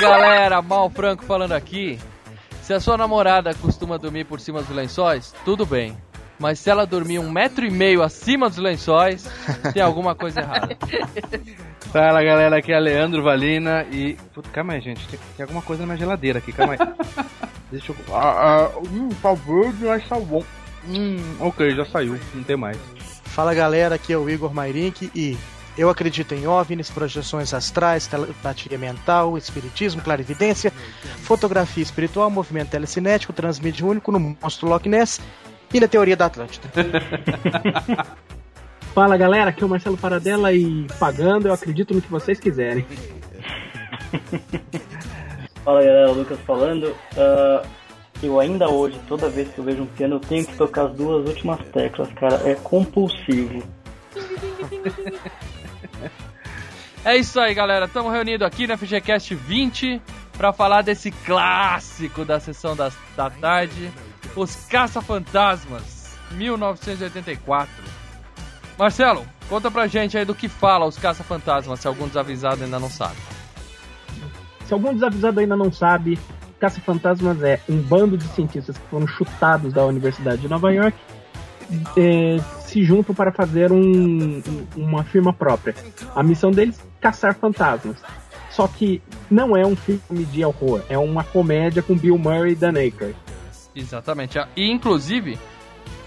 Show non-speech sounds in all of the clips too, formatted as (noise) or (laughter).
Galera, Mal Franco falando aqui. Se a sua namorada costuma dormir por cima dos lençóis, tudo bem. Mas se ela dormir um metro e meio acima dos lençóis, tem alguma coisa errada. Fala galera, aqui é Leandro Valina e. Puta, calma aí, gente, tem, tem alguma coisa na geladeira aqui, calma aí. (laughs) Deixa eu. Ah, ah, hum, tá verde, mas tá bom. Hum, ok, já saiu, não tem mais. Fala galera, aqui é o Igor Mairink e eu acredito em OVNIs, projeções astrais, telepatia mental, espiritismo, clarividência, fotografia espiritual, movimento telecinético, transmídia único no monstro Loch Ness e na teoria da Atlântida. (laughs) Fala galera, aqui é o Marcelo Paradela e pagando eu acredito no que vocês quiserem. (laughs) Fala galera, Lucas falando. Ah, eu ainda hoje, toda vez que eu vejo um piano, eu tenho que tocar as duas últimas teclas, cara. É compulsivo. (laughs) É isso aí, galera. Estamos reunidos aqui na FGCast 20 para falar desse clássico da sessão da, da tarde, Os Caça-Fantasmas, 1984. Marcelo, conta pra gente aí do que fala Os Caça-Fantasmas, se algum desavisado ainda não sabe. Se algum desavisado ainda não sabe, Caça-Fantasmas é um bando de cientistas que foram chutados da Universidade de Nova York é, se juntam para fazer um- um- uma firma própria. A missão deles caçar fantasmas. Só que não é um filme de horror, é uma comédia com Bill Murray e Dan Aykroyd. Exatamente. E inclusive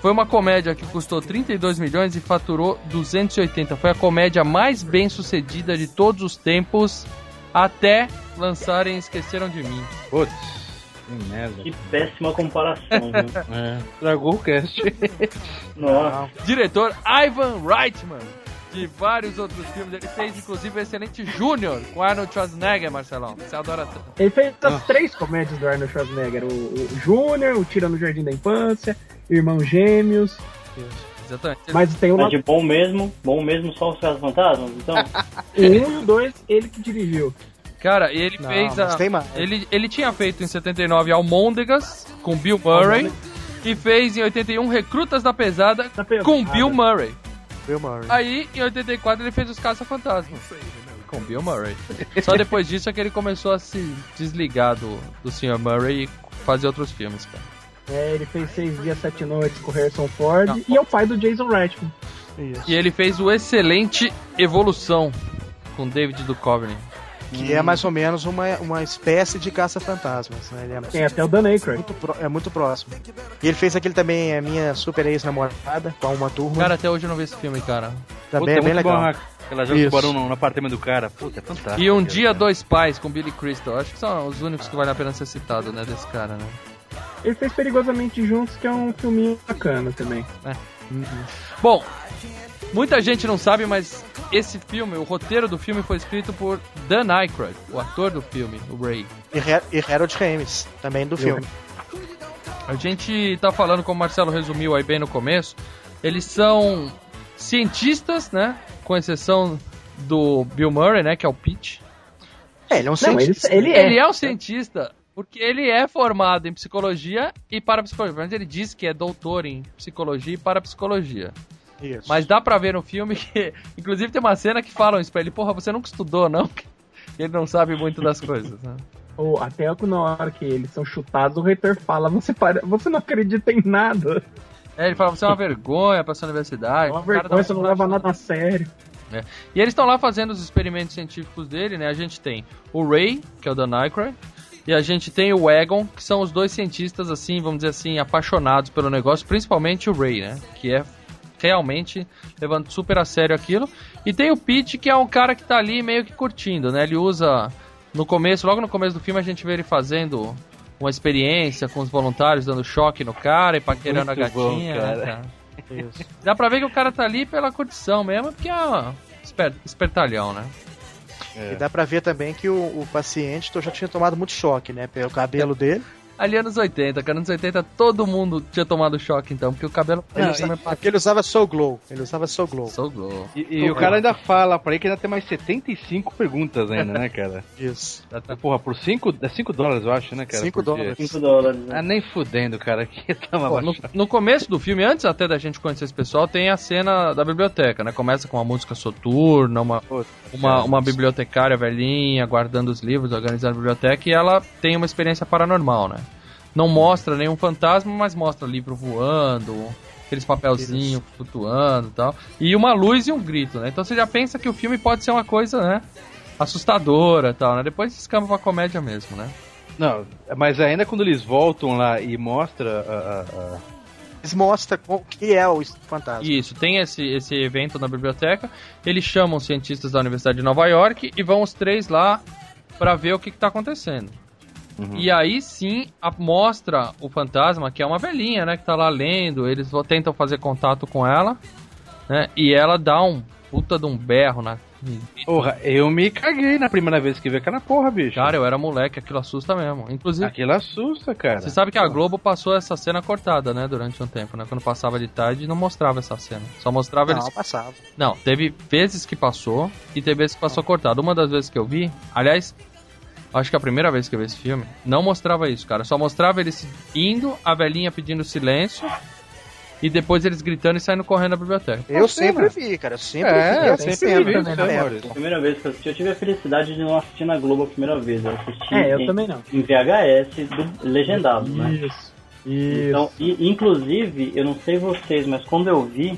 foi uma comédia que custou 32 milhões e faturou 280. Foi a comédia mais bem sucedida de todos os tempos até lançarem Esqueceram de Mim. Putz, que merda. Que péssima comparação, viu? (laughs) É, tragou o cast. Nossa. Diretor Ivan Reitman, de vários outros filmes. Ele fez inclusive o excelente Júnior com Arnold Schwarzenegger, Marcelão. Você adora tanto. Ele fez as três comédias do Arnold Schwarzenegger: o, o Júnior, o Tira no Jardim da Infância, Irmãos Gêmeos. Exatamente. Mas tem uma. Mas de bom mesmo, bom mesmo só os Caras Fantasmas, então? O (laughs) um e o dois, ele que dirigiu. Cara, ele Não, fez a. tem mais. Ele, ele tinha feito em 79 Almôndegas com Bill Murray e fez em 81 Recrutas da Pesada Da Pesada. com Bill Murray. Bill Murray. Aí, em 84, ele fez Os Caça-Fantasmas. Com Bill Murray. (laughs) Só depois disso é que ele começou a se desligar do, do Sr. Murray e fazer outros filmes, cara. É, ele fez Seis Dias, Sete Noites com Harrison Ford Não. e é o pai do Jason Reitman. Isso. E ele fez o excelente Evolução com David Duchovny. Que é mais ou menos uma, uma espécie de caça-fantasmas, né? Ele é Tem até o Dan Aykroyd. muito, pró- é muito próximo. E ele fez aquele também, a minha super ex-namorada, com uma turma. Cara, até hoje eu não vi esse filme, cara. também é bem muito legal. bom, né? Ela joga o barulho no, no apartamento do cara. Puta, é fantástico. E Um cara. Dia, Dois Pais com Billy Crystal. Acho que são os únicos que vale a pena ser citado, né, desse cara, né? Ele fez Perigosamente Juntos, que é um filminho bacana também. Bom, muita gente não sabe, mas esse filme, o roteiro do filme foi escrito por Dan Aykroyd, o ator do filme, o Ray. E, Her e Harold Ramis, também do filme. A gente tá falando, como o Marcelo resumiu aí bem no começo, eles são cientistas, né? Com exceção do Bill Murray, né? Que é o Pete. É, ele é um Não, ele, cientista. ele é. Ele é um cientista porque ele é formado em psicologia e parapsicologia. Mas ele diz que é doutor em psicologia e parapsicologia. Isso. Mas dá pra ver no filme que, (laughs) inclusive, tem uma cena que falam isso pra ele: Porra, você nunca estudou, não? (laughs) Ele não sabe muito das coisas, né? Ou até na hora que eles são chutados, o reitor fala: você, para... você não acredita em nada. É, ele fala: Você é uma vergonha pra sua universidade. É uma vergonha, você não leva nada a sério. É. E eles estão lá fazendo os experimentos científicos dele, né? A gente tem o Ray, que é o Dan Aykroyd, E a gente tem o Egon, que são os dois cientistas, assim, vamos dizer assim, apaixonados pelo negócio, principalmente o Ray, né? Que é realmente levando super a sério aquilo. E tem o Pete, que é um cara que tá ali meio que curtindo, né? Ele usa. No começo, logo no começo do filme, a gente vê ele fazendo uma experiência com os voluntários, dando choque no cara e paquerando Muito a gatinha. bom, né, cara. cara? (laughs) Isso. Dá pra ver que o cara tá ali pela curtição mesmo, porque é um esper- espertalhão, né? É. E dá pra ver também que o, o paciente já tinha tomado muito choque, né? Pelo cabelo dele. Ali anos 80, cara, anos 80 todo mundo tinha tomado choque então, porque o cabelo Ele, Não, usava, e- porque ele usava Soul Glow. Ele usava Soul Glow. Sou glow. E, e o cara ainda fala pra aí que ainda tem mais 75 perguntas ainda, né, cara? (laughs) Isso. Porra, por 5 é 5 dólares, eu acho, né, cara? Cinco por dia. dólares. 5 dólares. né? Ah, nem fudendo, cara. Aqui tá uma Pô, no, no começo do filme, antes até da gente conhecer esse pessoal, tem a cena da biblioteca, né? Começa com uma música soturna, uma, uma, uma bibliotecária velhinha guardando os livros, organizando a biblioteca, e ela tem uma experiência paranormal, né? Não mostra nenhum fantasma, mas mostra livro voando, aqueles papelzinhos flutuando e tal. E uma luz e um grito, né? Então você já pensa que o filme pode ser uma coisa, né? Assustadora e tal, né? Depois escama pra comédia mesmo, né? Não, mas ainda quando eles voltam lá e mostra a, a- a- Eles mostram o que é o fantasma. Isso, tem esse, esse evento na biblioteca. Eles chamam cientistas da Universidade de Nova York e vão os três lá pra ver o que, que tá acontecendo. Uhum. E aí sim a- mostra o fantasma, que é uma velhinha, né? Que tá lá lendo. Eles tentam fazer contato com ela, né? E ela dá um puta de um berro na. Porra, eu me caguei na primeira vez que vi aquela porra, bicho. Cara, eu era moleque, aquilo assusta mesmo. Inclusive, Aquilo assusta, cara. você sabe que a Globo passou essa cena cortada, né? Durante um tempo, né? Quando passava de tarde, não mostrava essa cena. Só mostrava eles Não, passava. Não, teve vezes que passou e teve vezes que passou cortado. Uma das vezes que eu vi, aliás, acho que a primeira vez que eu vi esse filme, não mostrava isso, cara. Só mostrava eles indo, a velhinha pedindo silêncio e depois eles gritando e saindo correndo da biblioteca. Eu Nossa, sempre né? vi, cara. Eu sempre É, vi. eu Eu sempre sempre vi, vi, né, né, primeira vez que eu assisti, eu tive a felicidade de não assistir na Globo a primeira vez. Eu assisti É, eu em, também não. em VHS do, legendado, né? Isso. Isso. Então, e, inclusive, eu não sei vocês, mas quando eu vi,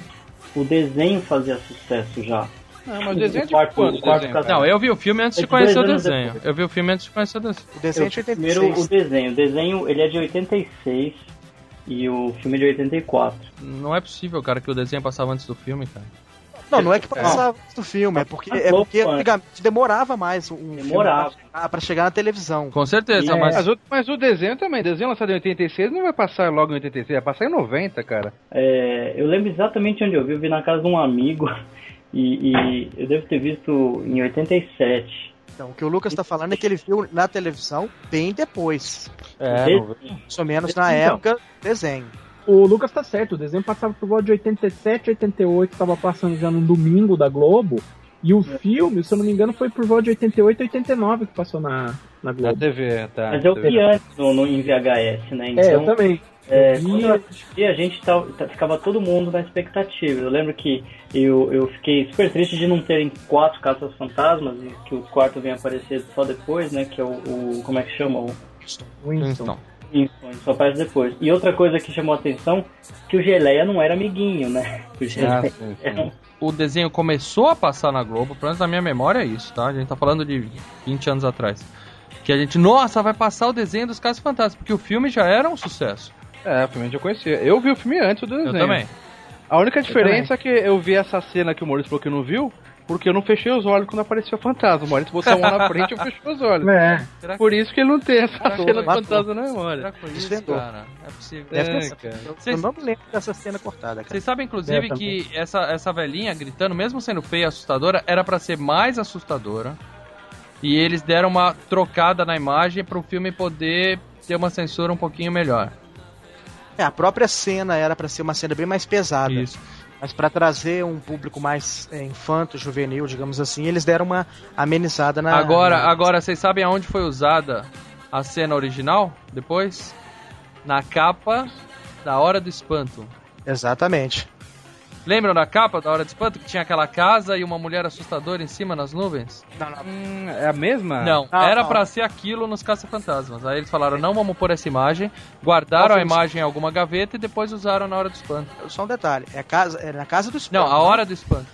o desenho fazia sucesso já. Não, mas o desenho é de Quarto- quando? quarto desenho. Não, eu vi o filme antes É de de conhecer o desenho. depois. Eu vi o filme antes de conhecer o desenho. O desenho é de Eu vi Primeiro 86. o desenho. O desenho, ele é de 86 e o filme é de 84. Não é possível, cara, que o desenho passava antes do filme, cara. Não, não é que passava do filme, é porque, é porque antigamente demorava mais um filme Demorava. pra chegar- pra chegar na televisão. Com certeza, É. mas Mas o, mas o desenho também, o desenho lançado em 86 não vai passar logo em 86, vai passar em 90, cara. É, eu lembro exatamente onde eu vi. Eu vi na casa de um amigo e, e eu devo ter visto em 87. Então, o que o Lucas tá falando é que ele viu na televisão bem depois. É, Mais ou menos na Então. época desenho. O Lucas tá certo, o desenho passava por volta de 87, 88, tava passando já no domingo da Globo. E o filme, se eu não me engano, foi por volta de 88, 89 que passou na, na na Globo. TV, tá. Mas eu TV. vi antes no, no- em VHS, né? É, eu Então, também. É, quando eu assisti, a gente tá- ficava todo mundo na expectativa. Eu lembro que eu, eu fiquei super triste de não terem quatro caças fantasmas e que o quarto vem aparecer só depois, né? Que é o, o- como é que chama? O Winston. então. Isso, ele só aparece depois. E outra coisa que chamou a atenção, que o Geleia não era amiguinho, né? (laughs) O Ah, Geleia sim, era um sim. o desenho começou a passar na Globo, pelo menos na minha memória é isso, tá? A gente tá falando de 20 anos atrás. Que a gente, nossa, vai passar o desenho dos Casos Fantásticos, porque o filme já era um sucesso. É, o filme eu já conhecia. Eu vi o filme antes do desenho. Eu também. A única diferença é que eu vi essa cena que o Maurício falou que não viu, porque eu não fechei os olhos quando apareceu o fantasma. O Maurício botou a mão na (laughs) frente e eu fechei os olhos. É. Por isso que ele não tem essa que cena do fantasma na memória. será que foi isso, cara? É possível. É, ter- cara. eu, não me lembro dessa cena cortada, cara. Vocês sabem, inclusive, É, que essa, essa velhinha gritando, mesmo sendo feia e assustadora, era pra ser mais assustadora. E eles deram uma trocada na imagem pro filme poder ter uma censura um pouquinho melhor. É, a própria cena era pra ser uma cena bem mais pesada. Isso. Mas pra trazer um público mais é, infanto, juvenil, digamos assim, eles deram uma amenizada na. Agora, na- agora, vocês sabem aonde foi usada a cena original? Depois? Na capa da Hora do Espanto. Exatamente. Lembram da capa da Hora do Espanto? Que tinha aquela casa e uma mulher assustadora em cima nas nuvens? Hum, é a mesma? Não, Ah, era não. pra ser aquilo nos Caça-Fantasmas. Aí eles falaram, não vamos pôr essa imagem, guardaram a imagem em alguma gaveta e depois usaram na Hora do Espanto. Só um detalhe. É, casa, é na casa do espanto. Não, a Hora do Espanto.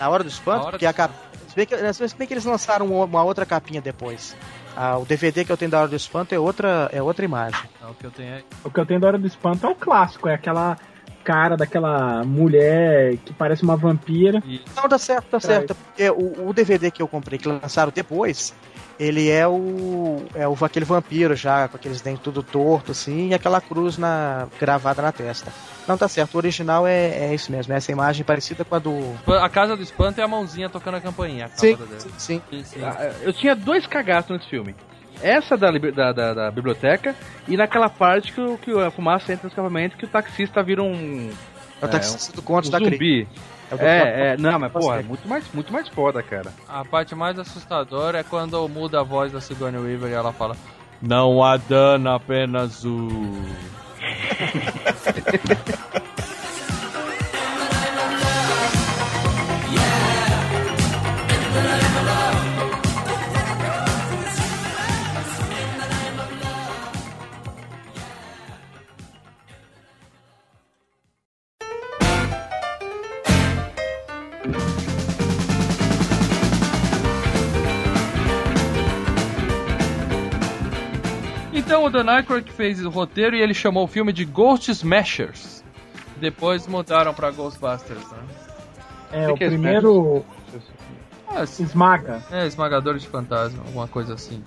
Na hora do espanto, hora porque do a capa. Se bem, que, se bem que eles lançaram uma outra capinha depois. Ah, o DVD que eu tenho da Hora do Espanto é outra, é outra imagem. Não, o que eu tenho é. O que eu tenho da Hora do Espanto é o clássico, é aquela cara daquela mulher que parece uma vampira. E- Não, tá certo, tá certo. Porque o, o DVD que eu comprei, que lançaram depois, ele é o. É o aquele vampiro já, com aqueles dentes tudo torto, assim, e aquela cruz na, gravada na testa. Não, tá certo. O original é, é isso mesmo, é essa imagem parecida com a do. A Casa do Espanto é a mãozinha tocando a campainha. A sim, sim. Sim, sim. Ah, Eu tinha dois cagaços nesse filme. Essa da, da, da- da biblioteca e naquela parte que, o- que a fumaça entra no escapamento que o taxista vira um, É o taxista do Contos um da zumbi. É, É, é, não, mas porra, é muito mais, muito mais foda, cara. A parte mais assustadora é quando muda a voz da Sigourney Weaver e ela fala: Não há dano, apenas o. (laughs) Então o Dan Aykroyd fez o roteiro e ele chamou o filme de Ghost Smashers. Depois mudaram pra Ghostbusters, né? É, Que o que é primeiro Ah, sim. esmaga. É, esmagadores de fantasma, alguma coisa assim.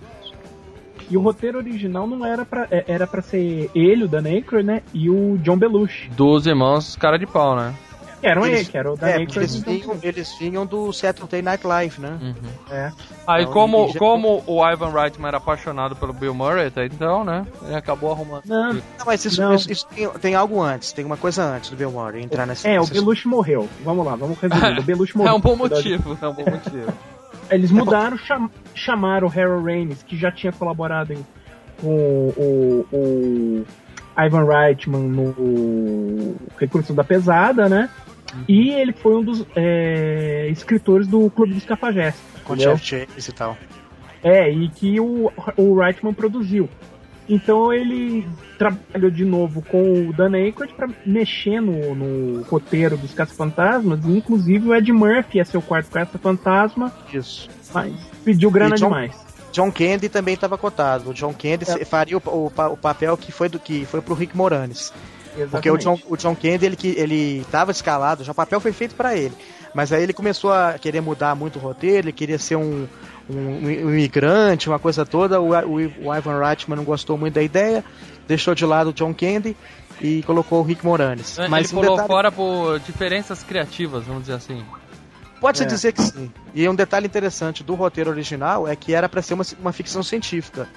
E o roteiro original não era pra, é, era pra ser ele, o Dan Aykroyd, né? E o John Belushi. Dos irmãos cara de pau, né? Que eram Eles- ele, que era o Dan É, eles e o John vinham, eles vinham do Saturday Night Live, né? Uhum. É. Aí Então, como, já- como o Ivan Reitman era apaixonado pelo Bill Murray até então, né? Ele acabou arrumando. Não, Não, mas isso, Não. isso- isso tem, tem algo antes, tem uma coisa antes do Bill Murray entrar nessa. é, o nessa- Belushi morreu. Vamos lá, vamos resumir. O Belushi (laughs) morreu. É um bom motivo, é um bom motivo. (laughs) Eles mudaram, cham- chamaram o Harold Ramis, que já tinha colaborado em- com o, o Ivan Reitman no Recursos da Pesada, né? E ele foi um dos é, escritores do Clube dos Cafajestes. com? Jeff Chase e tal. É, e que o, o Reitman produziu. Então ele trabalhou de novo com o Dan Aykroyd para mexer no, no roteiro dos Caça-Fantasmas, inclusive o Ed Murphy ia ser o quarto Caça-Fantasma, Isso. mas pediu grana John- demais. John Candy também estava cotado. O John Candy É. faria o, o, o papel que foi do que foi pro Rick Moranis. Porque o John, Exatamente. o John Candy ele que ele estava escalado, já o papel foi feito para ele. Mas aí ele começou a querer mudar muito o roteiro, ele queria ser um, um, um imigrante, uma coisa toda. O, o, o Ivan Reitman não gostou muito da ideia, deixou de lado o John Candy e colocou o Rick Moranis. Mas ele um pulou detalhe- fora por diferenças criativas, vamos dizer assim. Pode-se É. dizer que sim. E um detalhe interessante do roteiro original é que era para ser uma, uma ficção científica.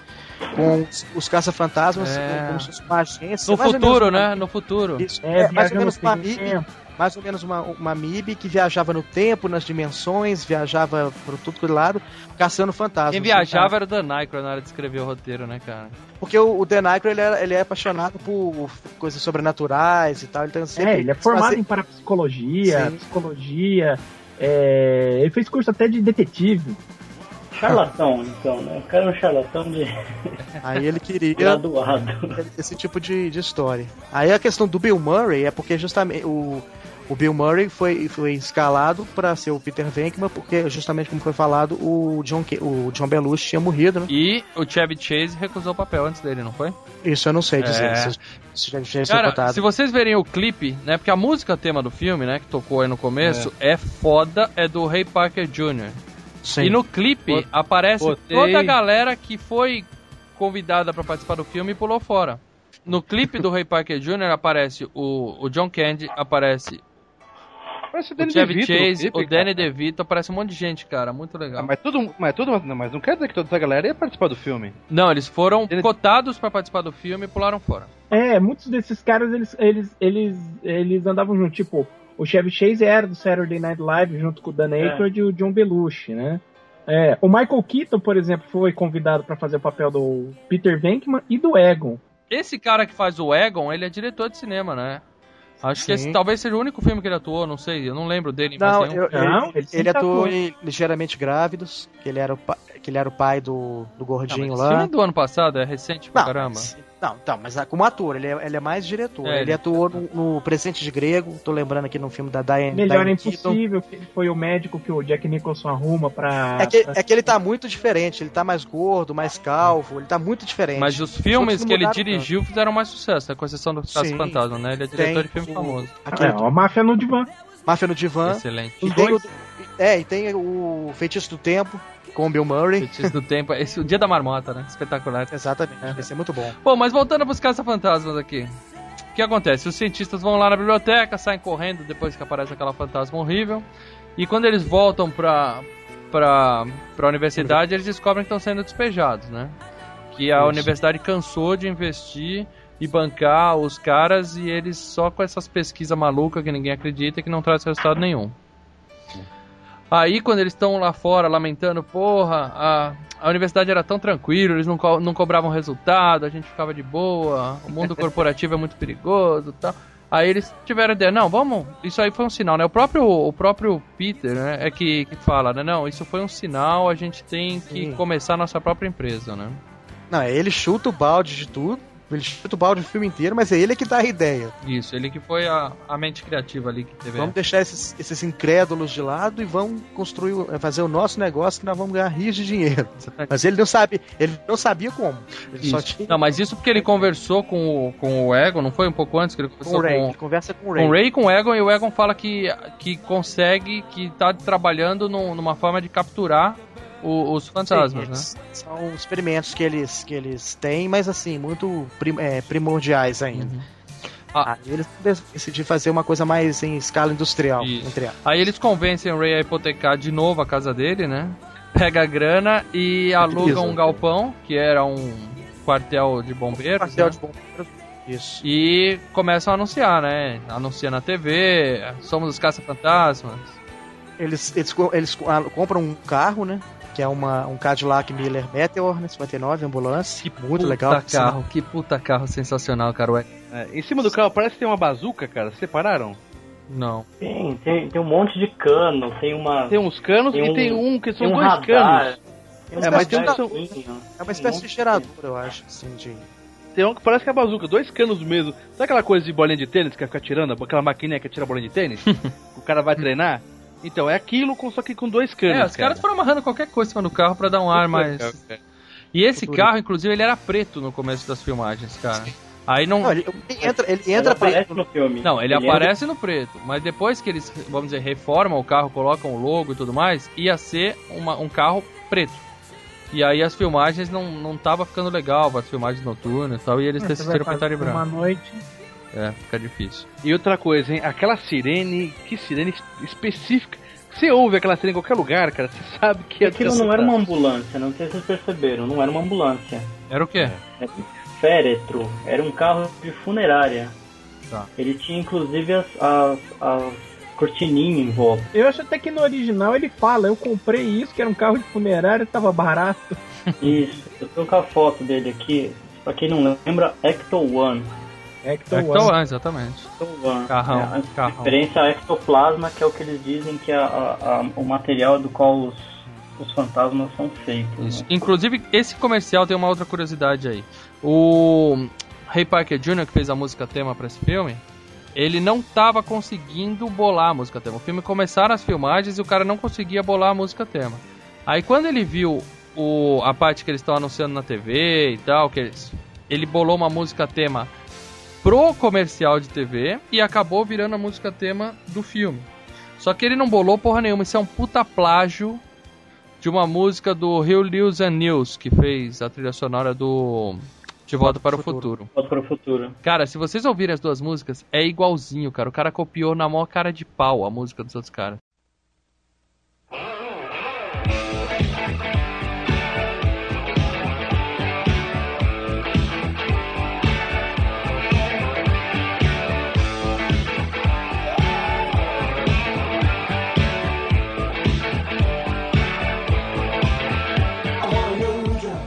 Com os, os caça-fantasmas É. como se fosse uma agência. No futuro, menos né? No futuro. Isso. É, É, mais ou menos uma MIB, mais ou menos uma, uma MIB que viajava no tempo, nas dimensões, viajava por tudo que lado, caçando fantasmas. Quem viajava era o Dan Aykroyd na hora de escrever o roteiro, né, cara? Porque o, o Dan Aykroyd, ele é, ele é apaixonado por coisas sobrenaturais e tal. Então sempre É, ele é formado fazer- em parapsicologia, Sim. psicologia, é, ele fez curso até de detetive. Charlatão, então, né? O cara é um charlatão de (laughs) Aí ele queria graduado. esse tipo de, de história. Aí a questão do Bill Murray é porque justamente o, o Bill Murray foi, foi escalado para ser o Peter Venkman, porque justamente como foi falado, o John, o John Belushi tinha morrido, né? E o Chevy Chase recusou o papel antes dele, não foi? Isso eu não sei dizer. É. Se, se Cara, se vocês verem o clipe, né? Porque a música tema do filme, né, que tocou aí no começo, é, foda, é do Ray Parker Jr. Sim. E no clipe Bot- aparece botei- toda a galera que foi convidada pra participar do filme e pulou fora. No clipe do Ray Parker Jr. aparece o, o John Candy, aparece Parece o o Danny DeVito no Chase, clipe, o Danny. DeVito, aparece um monte de gente, cara, muito Ah, legal. mas todo, mas todo, não, mas não quer dizer que toda essa galera ia participar do filme. Não, eles foram Ele- cotados pra participar do filme e pularam fora. É, muitos desses caras, eles, eles, eles, eles andavam junto, tipo, o Chevy Chase era do Saturday Night Live junto com o Dan Aykroyd e o John Belushi, né? É, o Michael Keaton, por exemplo, foi convidado para fazer o papel do Peter Venkman e do Egon. Esse cara que faz o Egon, ele é diretor de cinema, né? Acho que Sim. esse talvez seja o único filme que ele atuou, não sei, eu não lembro dele, Não, mas tem um... eu- Não, ele, ele sempre atuou em Ligeiramente Grávidos, que ele era o que ele era o pai do, do gordinho Não, mas lá. esse filme é do ano passado, é recente pra Não, caramba. mas- não, não, mas como ator, ele é, ele é mais diretor. É, ele ele- atuou no, no Presente de Grego, tô lembrando aqui no filme da Diane, Melhor é Diane Keaton. impossível, que ele foi o médico que o Jack Nicholson arruma pra. É que, pra- é que ele tá muito diferente, ele tá mais gordo, mais calvo, ele tá muito diferente. Mas os filmes que ele dirigiu fizeram mais sucesso, né? com exceção do Caso. Fantasma, né? Ele é diretor Tem de filme o- famoso. Aquele É, a máfia no divã. Máfia no Divã. Excelente. E tem o, é, e tem o Feitiço do Tempo, com o Bill Murray. Feitiço do Tempo. Esse, o Dia da Marmota, né? Espetacular. Exatamente, esse é muito bom. Bom, mas voltando pros caça-fantasmas aqui. O que acontece? Os cientistas vão lá na biblioteca, saem correndo depois que aparece aquela fantasma horrível. E quando eles voltam pra, pra, pra universidade, eles descobrem que estão sendo despejados, né? Que a Isso. universidade cansou de investir e bancar os caras e eles só com essas pesquisas malucas que ninguém acredita e que não traz resultado nenhum. Aí quando eles estão lá fora lamentando, porra, a, a universidade era tão tranquila, eles não, co- não cobravam resultado, a gente ficava de boa, o mundo corporativo é muito perigoso e tal. Aí eles tiveram a ideia, não, vamos, isso aí foi um sinal, né? O próprio, o próprio Peter, né, é que, que fala, né? Não, isso foi um sinal, a gente tem que Sim. começar a nossa própria empresa, né? Não, ele chuta o balde de tudo, ele chuta o balde do filme inteiro, mas é ele que dá a ideia. Isso, ele que foi a, a mente criativa ali que teve. Vamos deixar esses, esses incrédulos de lado e vamos construir, o- fazer o nosso negócio que nós vamos ganhar rios de dinheiro. Mas ele não sabe, ele não sabia como. Tinha Não, mas isso porque ele conversou com o, com o Egon, não foi um pouco antes que ele com conversou o Ray. com, Ele conversa com o com Ray. o Ray e com o Egon, e o Egon fala que, que consegue, que tá trabalhando num- numa forma de capturar o- os fantasmas, né? Sim, São experimentos que eles, que eles têm, mas assim, muito prim- é, primordiais ainda. Uhum. Ah. Aí eles decidiram fazer uma coisa mais em escala industrial. Aí eles convencem o Ray a hipotecar de novo a casa dele, né? Pega a grana e aluga um galpão, que era um quartel de bombeiros. Quartel né? de bombeiros. Isso. E começam a anunciar, né? Anuncia na TV, somos os caça-fantasmas. Eles, eles, eles ah, compram um carro, né? Que é uma, um Cadillac Miller Meteor, né? 59, ambulância. muito puta legal. carro, que puta carro sensacional, cara. Ué, É, em cima do carro parece que tem uma bazuca, cara. Vocês separaram? Não. Tem, tem, tem um monte de cano, tem uma. Tem uns canos Tem e um- tem um que são um dois radar. canos. É, mas tem um que. É uma espécie de gerador, eu acho, assim, de... Tem um que parece que é a bazuca, dois canos mesmo. Sabe aquela coisa de bolinha de tênis que vai ficar tirando, aquela maquininha que tira a bolinha de tênis? (laughs) o cara vai treinar? Então, é aquilo, só que com dois canos. É, os caras foram amarrando qualquer coisa em cima do carro pra dar um ar (laughs) mais. E esse carro, inclusive, ele era preto no começo das filmagens, cara. Aí não. Não, ele, ele entra, ele Ele entra aparece preto. no filme. Não, ele entra- aparece no preto, mas depois que eles, vamos dizer, reformam o carro, colocam o logo e tudo mais, ia ser uma- um carro preto. E aí as filmagens não, não tava ficando legal, as filmagens noturnas e tal, e eles decidiram pintar de fazer Uma branco. noite. É, fica difícil. E outra coisa, hein? Aquela sirene, que sirene es- específica. Você ouve aquela sirene em qualquer lugar, cara, você (laughs) sabe que é Aquilo não era uma ambulância, não sei se vocês perceberam, não era uma ambulância. Era o quê? Era um féretro, era um carro de funerária. Tá. Ele tinha inclusive as, as, as cortininhas em volta. Eu acho até que no original ele fala, eu comprei isso, que era um carro de funerária, tava barato. Isso, eu tô com a foto dele aqui. Pra quem não lembra, Ecto One. Ecto Ecto One. One, exatamente. Ecto One. Carrão, É, a carrão. referência a ectoplasma, que é o que eles dizem que é a, a- a- o material do qual os, os fantasmas são feitos. Isso. né? Inclusive, esse comercial tem uma outra curiosidade aí. O Ray Parker Jr., que fez a música tema pra esse filme, ele não tava conseguindo bolar a música tema. O filme começaram as filmagens e o cara não conseguia bolar a música tema. Aí quando ele viu o, a parte que eles estão anunciando na TV e tal, que eles, ele bolou uma música tema pro comercial de TV e acabou virando a música tema do filme. Só que ele não bolou porra nenhuma, isso é um puta plágio de uma música do Rio Lewis and News, que fez a trilha sonora do De Volta para o Futuro. Volta para o futuro. Cara, se vocês ouvirem as duas músicas, é igualzinho, cara. O cara copiou na maior cara de pau a música dos outros caras.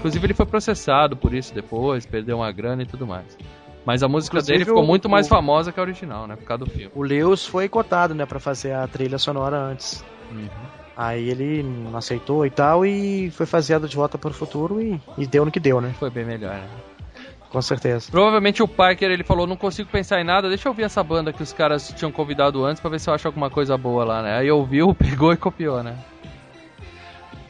Inclusive ele foi processado por isso depois, perdeu uma grana e tudo mais. Mas a música Inclusive, dele ficou o- muito mais o- famosa que a original, né? Por causa do filme. O Lewis foi cotado, né, pra fazer a trilha sonora antes. Aí ele não aceitou e tal, e foi fazer de volta para o futuro e, e deu no que deu, né? Foi bem melhor, né? Com certeza. Provavelmente o Parker ele falou: não consigo pensar em nada, deixa eu ouvir essa banda que os caras tinham convidado antes pra ver se eu acho alguma coisa boa lá, né? Aí ouviu, (laughs) pegou e copiou, né?